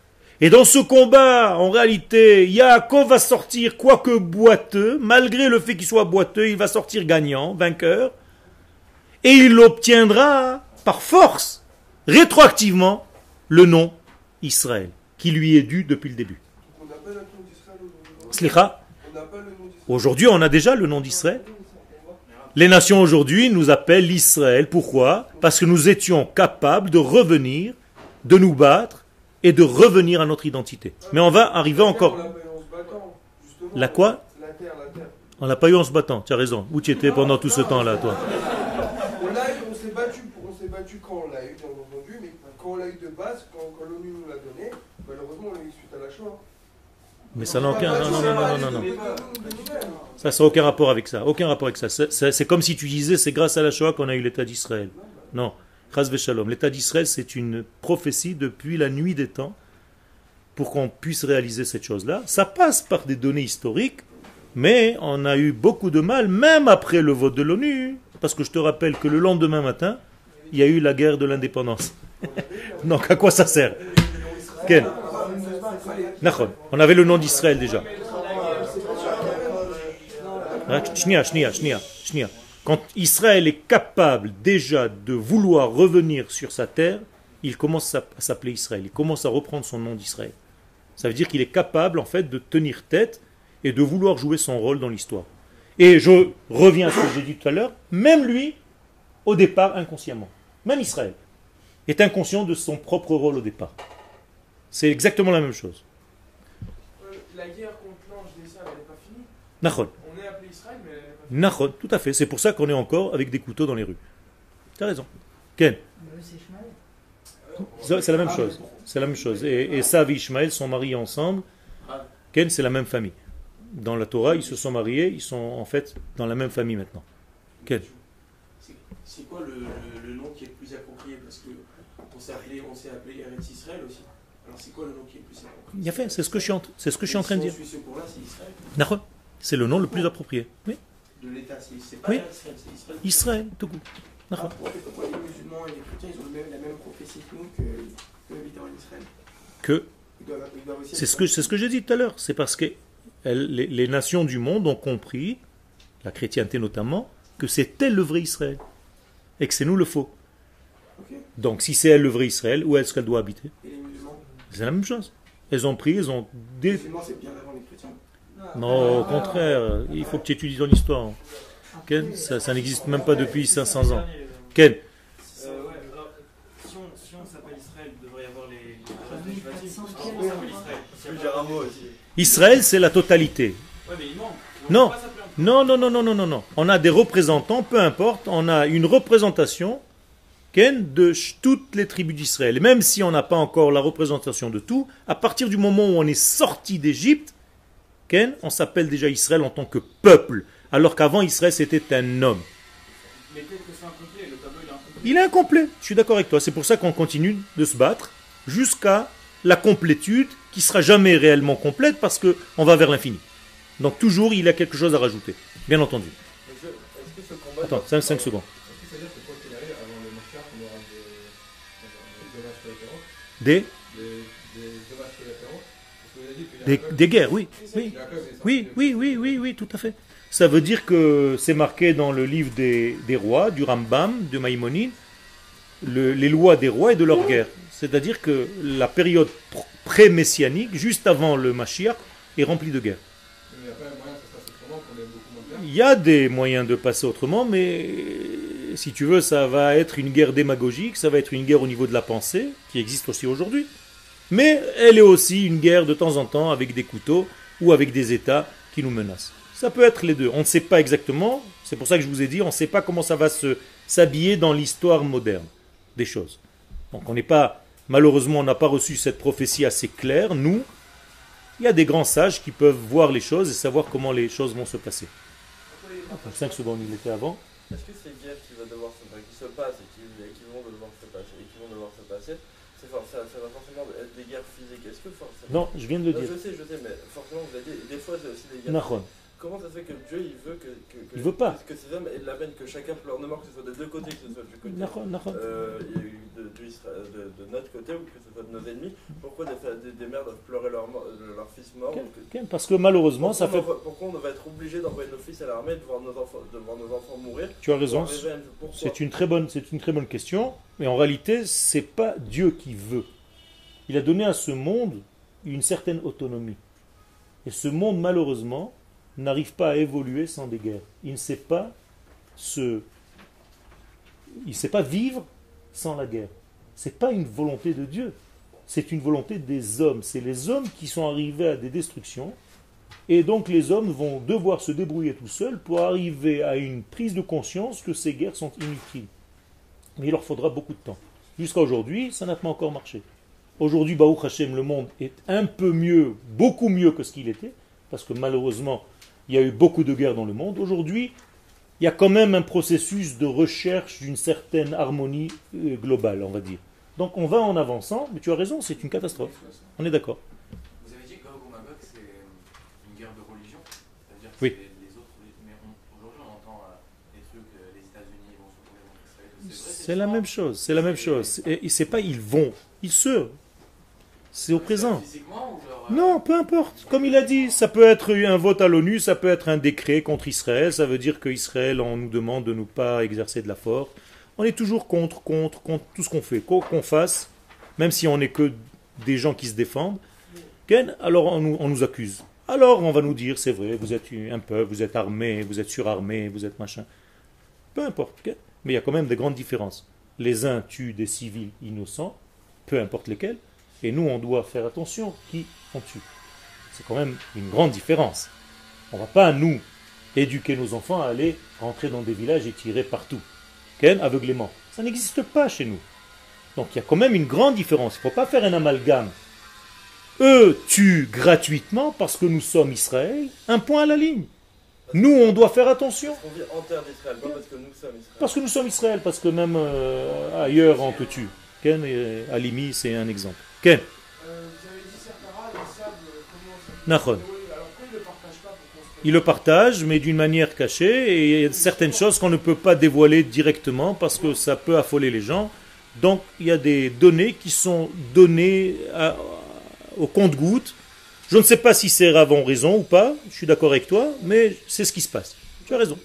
Et dans ce combat, en réalité, Yaakov va sortir, quoique boiteux, malgré le fait qu'il soit boiteux, il va sortir gagnant, vainqueur, et il obtiendra par force, rétroactivement, le nom Israël, qui lui est dû depuis le début. Aujourd'hui. On a déjà le nom d'Israël. Les nations aujourd'hui nous appellent l'Israël. Pourquoi? Parce que nous étions capables de revenir, de nous battre et de revenir à notre identité. Mais on va arriver encore. l'a quoi? La terre, la terre. On l'a pas eu en se battant. Tu as raison. Où tu étais pendant tout ce temps-là, toi? On s'est battu, pour- on s'est battu quand on l'a eu, bien entendu, mais quand on l'a eu de base, quand, l'ONU nous l'a donné, malheureusement on l'a eu suite à la Shoah. Mais ça n'a aucun. Non, non, non, non, non, non. non. Ça n'a aucun rapport avec ça. Aucun rapport avec ça. C'est comme si tu disais c'est grâce à la Shoah qu'on a eu l'État d'Israël. Non. L'État d'Israël, c'est une prophétie depuis la nuit des temps pour qu'on puisse réaliser cette chose-là. Ça passe par des données historiques Mais on a eu beaucoup de mal, même après le vote de l'ONU, parce que je te rappelle que le lendemain matin, il y a eu la guerre de l'indépendance. Donc à quoi ça sert? On avait le nom d'Israël déjà. Quand Israël est capable déjà de vouloir revenir sur sa terre, il commence à s'appeler Israël. Il commence à reprendre son nom d'Israël. Ça veut dire qu'il est capable en fait de tenir tête et de vouloir jouer son rôle dans l'histoire. Et je reviens à ce que j'ai dit tout à l'heure, même lui, au départ, inconsciemment, même Israël, est inconscient de son propre rôle au départ. C'est exactement la même chose. Euh, La guerre contre l'ange des elle n'est pas finie? Nachon, tout à fait. C'est pour ça qu'on est encore avec des couteaux dans les rues. Tu as raison. Ken, c'est la même chose. C'est la même chose. Et, et Sav et Ishmaël sont mariés ensemble. Ken, c'est la même famille. Dans la Torah, ils se sont mariés, ils sont en fait dans la même famille maintenant. Ken. C'est- C'est quoi le, le- le nom qui est le plus approprié? Parce que on s'est appelé, on s'est appelé Eretz Israël aussi. Alors c'est quoi le nom qui est le plus approprié? Il y a fait, c'est ce que je suis en, c'est ce que je suis en train de dire. C'est le nom le plus approprié. Oui. De l'État, c'est pas Oui. Israël, c'est Israël. Israël, tout court. Ah, pourquoi, pourquoi les musulmans et les chrétiens, ils ont même- la même prophétie que nous, que, que habitant en Israël Que C'est ce que, ce que j'ai dit tout à l'heure. C'est parce que elles- les, les nations du monde ont compris, la chrétienté notamment, que c'est elle le vrai Israël. Et que c'est nous le faux. Ok. Donc si c'est elle le vrai Israël, où est-ce qu'elle doit habiter? Les C'est la même chose. Elles ont pris, elles ont... Les Dé... musulmans, c'est bien avant les. Non, au contraire, il faut que tu étudies ton histoire. Ken, ça, ça n'existe même pas depuis 500 ans. Ken, Euh, ouais, alors, si on, si on s'appelle Israël, il devrait y avoir les. les les- 1400 Si on s'appelle Israël. Je peux dire un mot aussi. Israël, c'est la totalité. Ouais, mais il manque. On Non. Non, non, non, non, non, non, non. On a des représentants, peu importe, on a une représentation Ken, de toutes les tribus d'Israël. Et Même si on n'a pas encore la représentation de tout, à partir du moment où on est sorti d'Égypte, Ken, on s'appelle déjà Israël en tant que peuple, alors qu'avant Israël c'était un homme. Mais peut-être que c'est incomplet, le tableau il est incomplet. Il est incomplet, je suis d'accord avec toi. C'est pour ça qu'on continue de se battre jusqu'à la complétude qui sera jamais réellement complète parce que on va vers l'infini. Donc toujours il y a quelque chose à rajouter, bien entendu. Que- ce combat. Attends, 5, secondes. Est-ce des, guerres, oui. oui. Oui, oui, oui, oui, oui, tout à fait. Ça veut dire que c'est marqué dans le livre des, des rois, du Rambam, de Maïmonide, le- les lois des rois et de leur guerre. C'est-à-dire que la période pr- pré-messianique, juste avant le Mashiach, est remplie de guerres. Il y a des moyens de passer autrement, mais si tu veux, ça va être une guerre démagogique, ça va être une guerre au niveau de la pensée, qui existe aussi aujourd'hui. Mais elle est aussi une guerre de temps en temps avec des couteaux ou avec des États qui nous menacent. Ça peut être les deux. On ne sait pas exactement. C'est pour ça que je vous ai dit, on ne sait pas comment ça va se s'habiller dans l'histoire moderne des choses. Donc on n'est pas, malheureusement, on n'a pas reçu cette prophétie assez claire. Nous, il y a des grands sages qui peuvent voir les choses et savoir comment les choses vont se passer. 5 secondes, il était avant. Est-ce que ces guerres qui, va devoir se, qui se passent et qui, et qui vont devoir se passer, et qui vont devoir se passer, ça, ça va forcément être des guerres physiques. Est-ce que forcément. Non, je viens de le Non, dire. je sais, je sais, mais forcément, vous avez dit, des fois, c'est aussi des guerres. Comment ça se fait que Dieu, il veut que. que, que Il veut pas. Que, que ces hommes aient de la peine, que chacun pleure de mort, que ce soit des deux côtés, que ce soit du côté. Euh, de, notre côté ou que ce soit de nos ennemis. Pourquoi des, des, des mères doivent pleurer leur, euh, leur fils mort que- Parce que malheureusement, ça fait. on pourquoi on va être obligé d'envoyer nos fils à l'armée, de voir nos enfants, de voir nos enfants mourir? Tu as raison. C'est une très bonne, c'est une très bonne question. Mais en réalité, c'est pas Dieu qui veut. Il a donné à ce monde une certaine autonomie. Et ce monde, malheureusement, n'arrive pas à évoluer sans des guerres. Il ne sait pas se, il ne sait pas vivre sans la guerre. C'est pas une volonté de Dieu. C'est une volonté des hommes. C'est les hommes qui sont arrivés à des destructions. Et donc les hommes vont devoir se débrouiller tout seuls pour arriver à une prise de conscience que ces guerres sont inutiles. Mais il leur faudra beaucoup de temps. Jusqu'à aujourd'hui, ça n'a pas encore marché. Aujourd'hui, Baruch Hashem, le monde est un peu mieux, beaucoup mieux que ce qu'il était, parce que malheureusement, il y a eu beaucoup de guerres dans le monde. Aujourd'hui, il y a quand même un processus de recherche d'une certaine harmonie euh, globale, on va dire. Donc on va en avançant, mais tu as raison, c'est une catastrophe. On est d'accord. Vous avez dit que Gog ou Magog, c'est une guerre de religion C'est-à-dire que Oui. c'est les autres. Mais on- aujourd'hui, on entend euh, des trucs, euh, les États-Unis vont se retourner contre Israël. C'est la même chose, c'est la même chose. Et c'est pas ils vont, ils se. C'est au présent. Physiquement ou euh, Non, peu importe. Comme il a dit, ça peut être un vote à l'ONU, ça peut être un décret contre Israël. Ça veut dire qu'Israël, on nous demande de ne pas exercer de la force. On est toujours contre, contre, contre tout ce qu'on fait. Qu'on fasse, même si on n'est que des gens qui se défendent, alors on nous, on nous accuse. Alors on va nous dire, c'est vrai, vous êtes un peuple, vous êtes armé, vous êtes surarmé, vous êtes machin. Peu importe. Mais il y a quand même des grandes différences. Les uns tuent des civils innocents, peu importe lesquels, et nous, on doit faire attention qui on tue. C'est quand même une grande différence. On va pas, nous, éduquer nos enfants à aller rentrer dans des villages et tirer partout. Ken, aveuglément. Ça n'existe pas chez nous. Donc il y a quand même une grande différence. Il ne faut pas faire un amalgame. Eux tuent gratuitement parce que nous sommes Israël, un point à la ligne. Nous, on doit faire attention. Parce qu'on vit en terre d'Israël, pas parce que nous sommes Israël. Parce que nous sommes Israël, parce que même euh, ailleurs on te tue. Ken et Alimi, c'est un exemple. Ken, Euh, Nachon. Il le partage, mais d'une manière cachée, et il y a certaines choses qu'on ne peut pas dévoiler directement parce que ça peut affoler les gens. Donc il y a des données qui sont données à- au compte-goutte. Je ne sais pas si ces raves ont raison ou pas, je suis d'accord avec toi, mais c'est ce qui se passe. Tu as raison.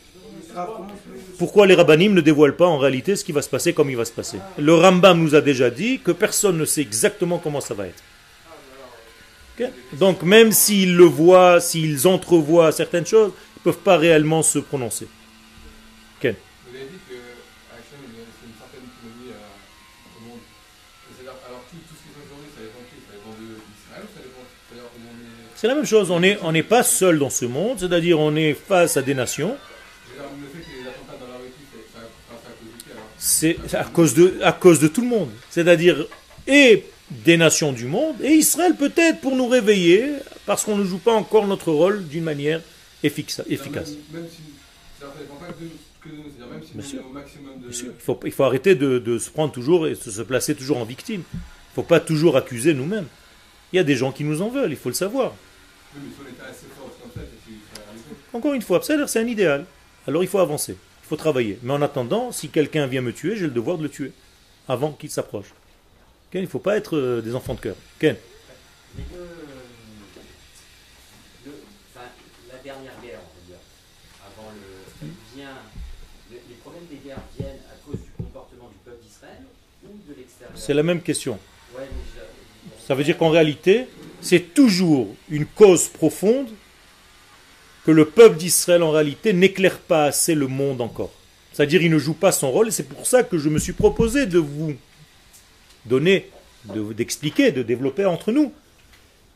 Pourquoi les rabbinim ne dévoilent pas en réalité ce qui va se passer comme il va se passer Le Rambam nous a déjà dit que personne ne sait exactement comment ça va être. Donc même s'ils le voient, s'ils entrevoient certaines choses, ils ne peuvent pas réellement se prononcer. C'est la même chose, on n'est on n'est pas seul dans ce monde, c'est-à-dire on est face à des nations, C'est à cause de à cause, de, tout le monde. C'est-à-dire et des nations du monde, et Israël peut-être pour nous réveiller, parce qu'on ne joue pas encore notre rôle d'une manière effica- efficace. Bien sûr. sûr, il faut, il faut arrêter de, de se prendre toujours et de se placer toujours en victime. Il ne faut pas toujours accuser nous-mêmes. Il y a des gens qui nous en veulent, il faut le savoir. Oui, mais si on était assez fort comme ça, c'est que ça arrive. Encore une fois, c'est un idéal. Alors il faut avancer, il faut travailler. Mais en attendant, si quelqu'un vient me tuer, j'ai le devoir de le tuer avant qu'il s'approche. Ken, il ne faut pas être euh, des enfants de cœur. Ken, le- enfin, la dernière guerre, on peut dire, avant le, elle vient, le- les problèmes des guerres viennent à cause du comportement du peuple d'Israël ou de l'extérieur? C'est la même question. Ouais, mais je- Ça veut dire qu'en réalité, c'est toujours une cause profonde que le peuple d'Israël en réalité n'éclaire pas assez le monde encore. C'est-à-dire il ne joue pas son rôle et c'est pour ça que je me suis proposé de vous donner, de- d'expliquer, de développer entre nous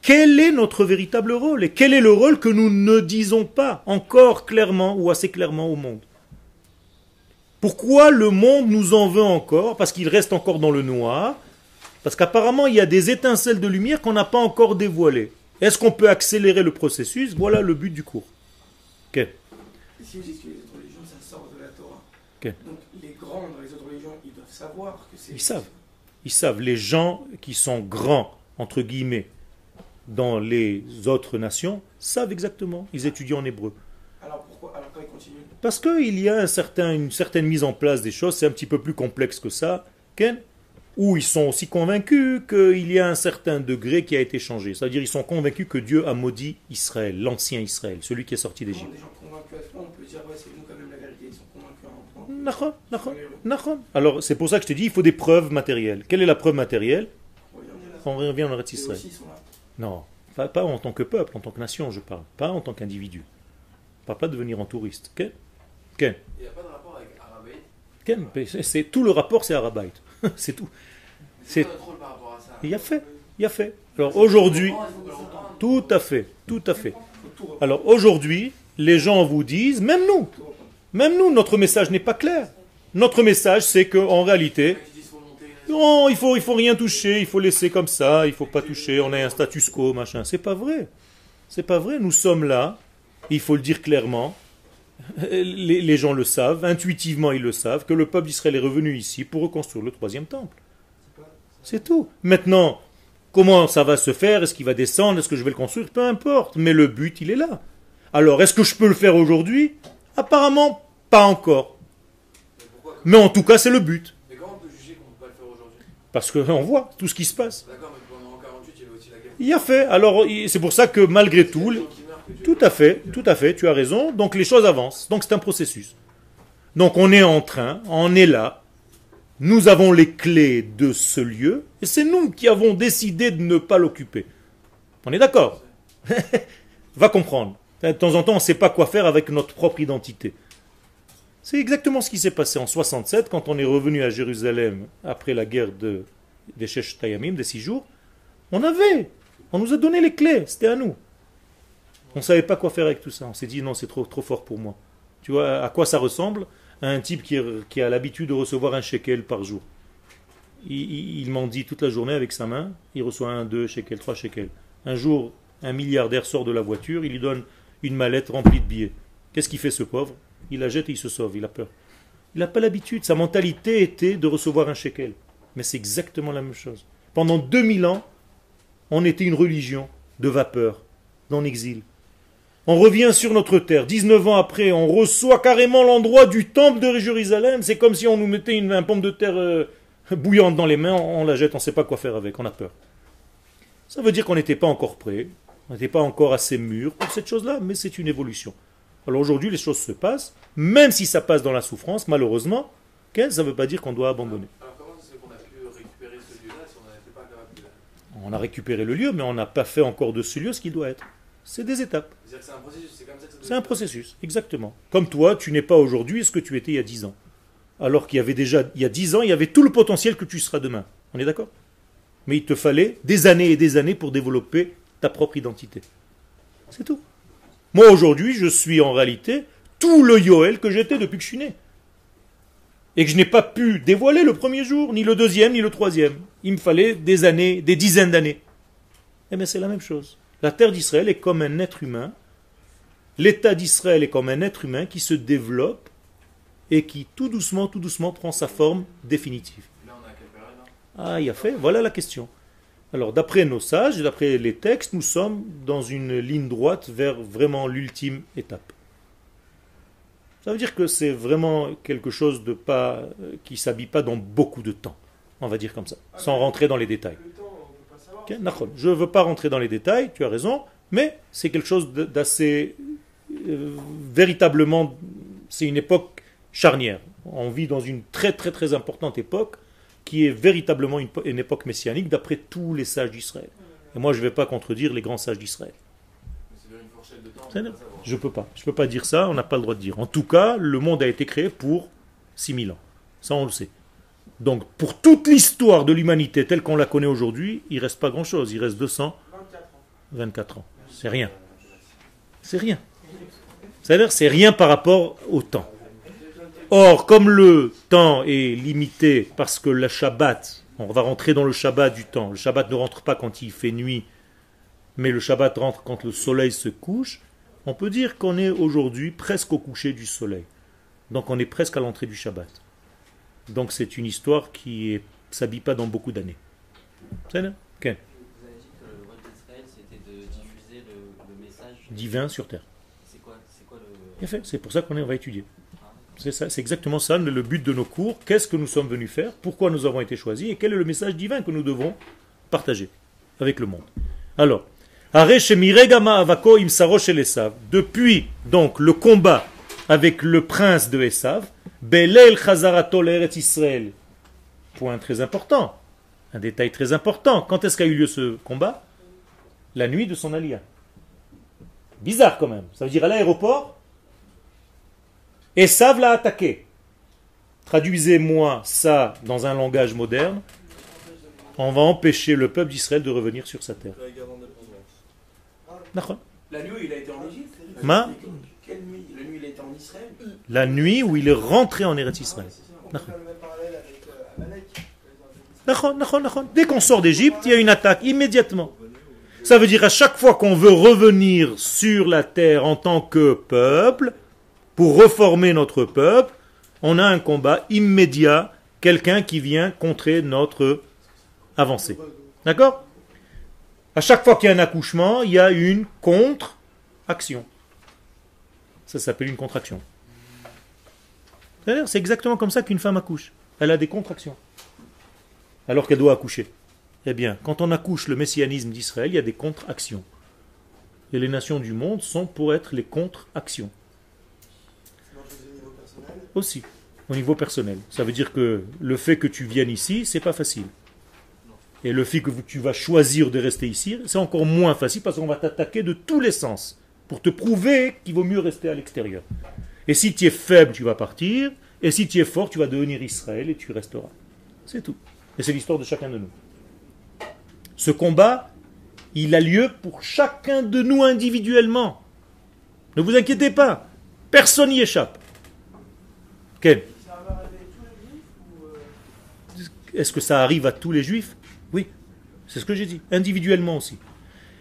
quel est notre véritable rôle et quel est le rôle que nous ne disons pas encore clairement ou assez clairement au monde. Pourquoi le monde nous en veut encore? Parce qu'il reste encore dans le noir, parce qu'apparemment, il y a des étincelles de lumière qu'on n'a pas encore dévoilées. Est-ce qu'on peut accélérer le processus? Voilà le but du cours. Si vous les autres religions, ça sort de la Torah, donc les grands dans les autres religions, ils doivent savoir que c'est. Ils savent. Ils savent. Les gens qui sont grands, entre guillemets, dans les autres nations, savent exactement. Ils étudient en hébreu. Alors pourquoi Alors quand ils continuent? Parce qu'il y a un certain, une certaine mise en place des choses, c'est un petit peu plus complexe que ça, Ken, où ils sont aussi convaincus qu'il y a un certain degré qui a été changé. C'est-à-dire ils sont convaincus que Dieu a maudit Israël, l'ancien Israël, celui qui est sorti d'Égypte. Alors c'est pour ça que je te dis, il faut des preuves matérielles. Quelle est la preuve matérielle? On revient en Eretz Israël. Non, pas, pas en tant que peuple, en tant que nation, je parle. Pas en tant qu'individu. Parle pas de venir en touriste. Ken? Ken? Pas c'est- tout le rapport, c'est Arabite. c'est tout. C'est il y a fait, il y a fait. Alors aujourd'hui, tout à fait, tout à fait. Alors aujourd'hui, les gens vous disent, même nous, même nous, notre message n'est pas clair. Notre message, c'est qu'en réalité, non, il faut, il faut rien toucher, il faut laisser comme ça, il faut pas toucher, on a un status quo, machin. C'est pas vrai. C'est pas vrai. Nous sommes là, il faut le dire clairement. Les, les gens le savent, intuitivement ils le savent, que le peuple d'Israël est revenu ici pour reconstruire le troisième temple. C'est tout. Maintenant, comment ça va se faire? Est-ce qu'il va descendre? Est-ce que je vais le construire? Peu importe. Mais le but, il est là. Alors, est-ce que je peux le faire aujourd'hui? Apparemment, pas encore. Mais en tout cas, c'est le but. Mais comment on peut juger qu'on ne peut pas le faire aujourd'hui? Parce qu'on voit tout ce qui se passe. D'accord, mais pendant 48, il y avait aussi la guerre. Il a fait. Alors, c'est pour ça que malgré tout, les- tout à fait, tout à fait, tu as raison. Donc les choses avancent. Donc c'est un processus. Donc on est en train, on est là. Nous avons les clés de ce lieu et c'est nous qui avons décidé de ne pas l'occuper. On est d'accord Va comprendre. De temps en temps, on ne sait pas quoi faire avec notre propre identité. C'est exactement ce qui s'est passé en 67 quand on est revenu à Jérusalem après la guerre de, des Shesh Tayamim, des six jours. On avait, on nous a donné les clés, c'était à nous. On ne savait pas quoi faire avec tout ça. On s'est dit non, c'est trop, trop fort pour moi. Tu vois à quoi ça ressemble à un type qui, a l'habitude de recevoir un shekel par jour. Il, il, il mendie toute la journée avec sa main, il reçoit un, deux shekels, trois shekels. Un jour, un milliardaire sort de la voiture, il lui donne une mallette remplie de billets. Qu'est-ce qu'il fait ce pauvre? Il la jette et il se sauve, il a peur. Il n'a pas l'habitude, sa mentalité était de recevoir un shekel. Mais c'est exactement la même chose. Pendant 2000 ans, on était une religion de vapeur, dans l'exil. On revient sur notre terre. 19 ans après, on reçoit carrément l'endroit du temple de Jérusalem. C'est comme si on nous mettait une, un pomme de terre euh, bouillante dans les mains, on la jette, on ne sait pas quoi faire avec, on a peur. Ça veut dire qu'on n'était pas encore prêt, on n'était pas encore assez mûr pour cette chose-là, mais c'est une évolution. Alors aujourd'hui, les choses se passent, même si ça passe dans la souffrance, malheureusement, ça ne veut pas dire qu'on doit abandonner. Alors comment c'est qu'on a pu récupérer ce lieu-là si on n'était pas capable de... On a récupéré le lieu, mais on n'a pas fait encore de ce lieu ce qu'il doit être. C'est des étapes. C'est un processus, c'est comme ça que ça doit C'est un être. processus, exactement. Comme toi, tu n'es pas aujourd'hui ce que tu étais il y a 10 ans. Alors qu'il y avait déjà, il y a 10 ans, il y avait tout le potentiel que tu seras demain. On est d'accord? Mais il te fallait des années et des années pour développer ta propre identité. C'est tout. Moi, aujourd'hui, je suis en réalité tout le Yoel que j'étais depuis que je suis né. Et que je n'ai pas pu dévoiler le premier jour, ni le deuxième, ni le troisième. Il me fallait des années, des dizaines d'années. Eh bien, c'est la même chose. La terre d'Israël est comme un être humain. L'État d'Israël est comme un être humain qui se développe et qui tout doucement, tout doucement prend sa forme définitive. Là, on a quelle période là? Ah, il a fait, voilà la question. Alors, d'après nos sages, d'après les textes, nous sommes dans une ligne droite vers vraiment l'ultime étape. Ça veut dire que c'est vraiment quelque chose de pas euh, qui s'habille pas dans beaucoup de temps, on va dire comme ça, sans rentrer dans les détails. Je ne veux pas rentrer dans les détails, tu as raison, mais c'est quelque chose d'assez euh, véritablement, c'est une époque charnière. On vit dans une très très très importante époque qui est véritablement une, po- une époque messianique d'après tous les sages d'Israël. Et moi, je ne vais pas contredire les grands sages d'Israël. Je peux pas. Je peux pas dire ça, on n'a pas le droit de dire. En tout cas, le monde a été créé pour 6000 ans. Ça, on le sait. Donc, pour toute l'histoire de l'humanité telle qu'on la connaît aujourd'hui, il reste pas grand-chose. Il reste 224 24 ans. ans. C'est rien. C'est rien. C'est-à-dire, c'est rien par rapport au temps. Or, comme le temps est limité parce que le Shabbat, on va rentrer dans le Shabbat du temps. Le Shabbat ne rentre pas quand il fait nuit, mais le Shabbat rentre quand le soleil se couche. On peut dire qu'on est aujourd'hui presque au coucher du soleil. Donc on est presque à l'entrée du Shabbat. Donc c'est une histoire qui ne s'habille pas dans beaucoup d'années. C'est bien Ok. Vous avez dit que le rôle d'Israël, c'était de diffuser le, le message. Divin sur terre. C'est quoi, le. Bien fait, c'est pour ça qu'on est- on va étudier. C'est ça, c'est exactement ça le but de nos cours. Qu'est-ce que nous sommes venus faire? Pourquoi nous avons été choisis? Et quel est le message divin que nous devons partager avec le monde? Alors, depuis donc le combat avec le prince de Esav, Belel Chazarato l'Eretz Israël. Point très important, un détail très important. Quand est-ce qu'a eu lieu ce combat? La nuit de son alia. Bizarre quand même. Ça veut dire à l'aéroport, Esav l'a attaqué. Traduisez-moi ça dans un langage moderne. On va empêcher le peuple d'Israël de revenir sur sa terre. La nuit il a été en Égypte Quelle nuit? La nuit où il a été en Israël? La nuit où il est rentré en Eretz Israël. D'accord. Dès qu'on sort d'Égypte, il y a une attaque immédiatement. Ça veut dire à chaque fois qu'on veut revenir sur la terre en tant que peuple, pour reformer notre peuple, on a un combat immédiat, quelqu'un qui vient contrer notre avancée. D'accord? À chaque fois qu'il y a un accouchement, il y a une contre-action. Ça s'appelle une contraction. C'est-à-dire, C'est exactement comme ça qu'une femme accouche. Elle a des contractions. Alors qu'elle doit accoucher. Eh bien, quand on accouche le messianisme d'Israël, il y a des contre-actions. Et les nations du monde sont pour être les contre-actions. Aussi, au niveau personnel. Ça veut dire que le fait que tu viennes ici, c'est pas facile. Et le fait que tu vas choisir de rester ici, c'est encore moins facile parce qu'on va t'attaquer de tous les sens pour te prouver qu'il vaut mieux rester à l'extérieur. Et si tu es faible, tu vas partir. Et si tu es fort, tu vas devenir Israël et tu resteras. C'est tout. Et c'est l'histoire de chacun de nous. Ce combat, il a lieu pour chacun de nous individuellement. Ne vous inquiétez pas. Personne n'y échappe. Est-ce que ça arrive à tous les juifs? Oui. C'est ce que j'ai dit. Individuellement aussi.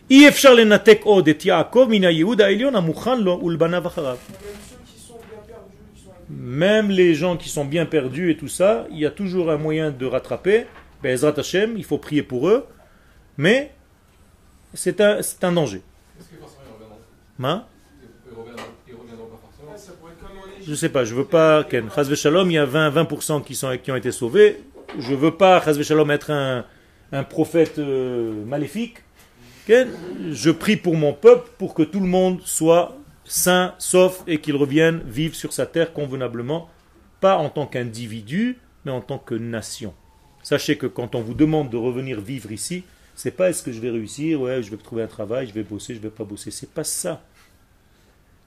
אי אפשר לנתק עוד את יעקב מן הייעוד העליון המוכן לו ולבניו אחריו. Même ceux qui sont bien perdus, qui sont avec Même les gens qui sont bien perdus et tout ça, il y a toujours un moyen de rattraper. Bezrat Hashem, il faut prier pour eux. Mais c'est un, c'est un danger. Est-ce que forcément ils reviendront Hein Ils reviendront, ils reviendront pas forcément Ouais, ça pourrait être comme en Égypte. Je sais pas, je veux pas, Ken. Chaz Shalom, il y a 20, 20% qui, sont, qui ont été sauvés. Je veux pas, Chaz Shalom, être un, un prophète euh, maléfique. Je prie pour mon peuple pour que tout le monde soit sain, sauf et qu'il revienne vivre sur sa terre convenablement, pas en tant qu'individu, mais en tant que nation. Sachez que quand on vous demande de revenir vivre ici, c'est pas est-ce que je vais réussir, ouais, je vais trouver un travail, je vais bosser, je vais pas bosser. C'est pas ça.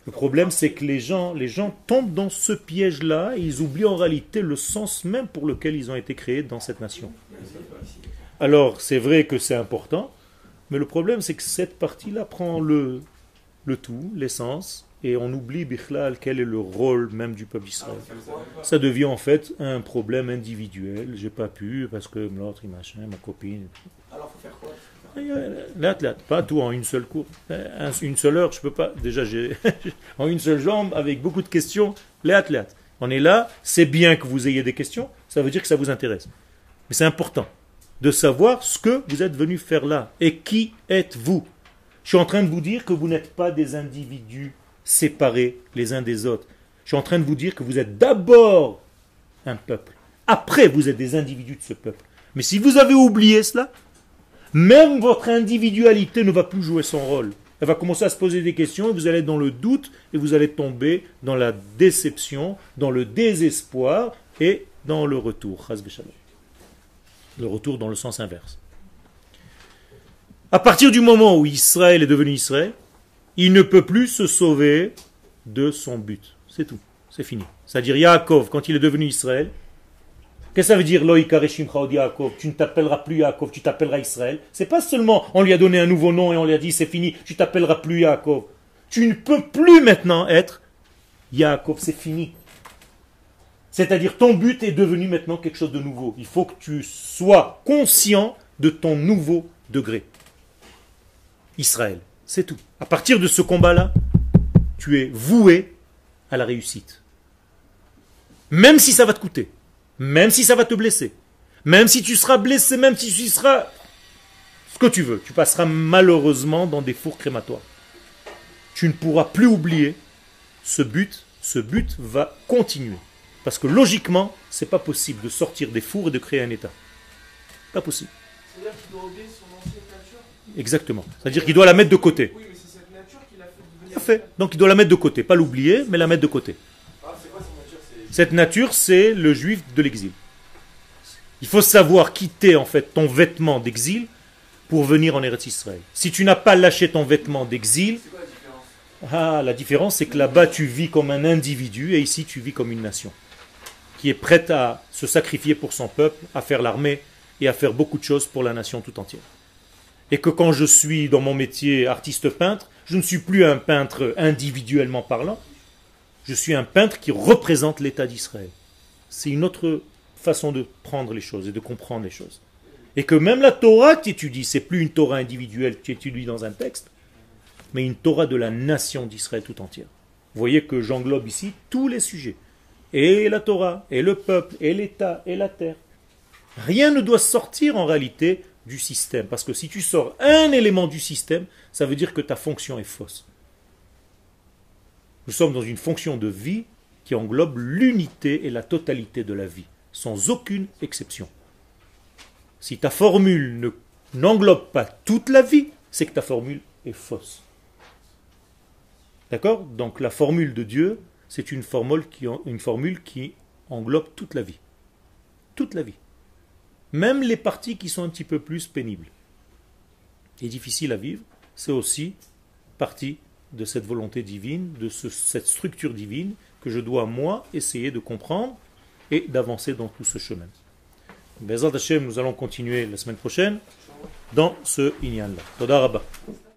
Le problème, c'est que les gens, les gens tombent dans ce piège-là et ils oublient en réalité le sens même pour lequel ils ont été créés dans cette nation. Alors, c'est vrai que c'est important, mais le problème, c'est que cette partie-là prend le, le tout, l'essence, et on oublie, Bichlal, quel est le rôle même du peuple d'Israël. Ça devient en fait un problème individuel. J'ai pas pu parce que l'autre, machin, ma copine. Alors, faut faire quoi Là, là, pas tout en une seule cour. Un- Une seule heure, je peux pas. Déjà, j'ai en une seule jambe, avec beaucoup de questions. Là, là. On est là, c'est bien que vous ayez des questions, ça veut dire que ça vous intéresse. Mais c'est important de savoir ce que vous êtes venu faire là et qui êtes-vous? Je suis en train de vous dire que vous n'êtes pas des individus séparés les uns des autres. Je suis en train de vous dire que vous êtes d'abord un peuple. Après, vous êtes des individus de ce peuple. Mais si vous avez oublié cela, même votre individualité ne va plus jouer son rôle. Elle va commencer à se poser des questions et vous allez dans le doute et vous allez tomber dans la déception, dans le désespoir et dans le retour. Le retour dans le sens inverse. À partir du moment où Israël est devenu Israël, il ne peut plus se sauver de son but. C'est tout. C'est fini. C'est-à-dire Yaakov, quand il est devenu Israël, Qu'est-ce que ça veut dire Loïkareshim Yaakov Tu ne t'appelleras plus Yaakov, tu t'appelleras Israël? C'est pas seulement on lui a donné un nouveau nom et on lui a dit c'est fini, tu t'appelleras plus Yaakov. Tu ne peux plus maintenant être Yaakov, c'est fini. C'est-à-dire ton but est devenu maintenant quelque chose de nouveau. Il faut que tu sois conscient de ton nouveau degré. Israël, c'est tout. À partir de ce combat-là, tu es voué à la réussite. Même si ça va te coûter. Même si ça va te blesser. Même si tu seras blessé, même si tu seras ce que tu veux. Tu passeras malheureusement dans des fours crématoires. Tu ne pourras plus oublier ce but. Ce but va continuer. Parce que logiquement, c'est pas possible de sortir des fours et de créer un État. Pas possible. C'est-à-dire qu'il doit oublier son ancienne nature. Exactement. C'est-à-dire qu'il doit la mettre de côté. Oui, mais c'est cette nature qui l'a fait devenir. Parfait. Donc il doit la mettre de côté. Pas l'oublier, mais la mettre de côté. Ah, c'est quoi cette nature? C'est Cette nature, c'est le juif de l'exil. Il faut savoir quitter en fait ton vêtement d'exil pour venir en Eretz Israël. Si tu n'as pas lâché ton vêtement d'exil, c'est quoi la différence? ah, la différence c'est que là-bas tu vis comme un individu et ici tu vis comme une nation qui est prête à se sacrifier pour son peuple, à faire l'armée et à faire beaucoup de choses pour la nation tout entière. Et que quand je suis dans mon métier artiste peintre, je ne suis plus un peintre individuellement parlant, je suis un peintre qui représente l'État d'Israël. C'est une autre façon de prendre les choses et de comprendre les choses. Et que même la Torah que tu étudies, c'est plus une Torah individuelle que tu étudies dans un texte, mais une Torah de la nation d'Israël tout entière. Vous voyez que j'englobe ici tous les sujets. Et la Torah, et le peuple, et l'État, et la terre. Rien ne doit sortir en réalité du système. Parce que si tu sors un élément du système, ça veut dire que ta fonction est fausse. Nous sommes dans une fonction de vie qui englobe l'unité et la totalité de la vie, sans aucune exception. Si ta formule ne- n'englobe pas toute la vie, c'est que ta formule est fausse. D'accord? Donc la formule de Dieu, c'est une formule, qui, englobe toute la vie. Toute la vie. Même les parties qui sont un petit peu plus pénibles et difficiles à vivre, c'est aussi partie de cette volonté divine, de ce- cette structure divine que je dois, moi, essayer de comprendre et d'avancer dans tout ce chemin. Nous allons continuer la semaine prochaine dans ce Inyan-là.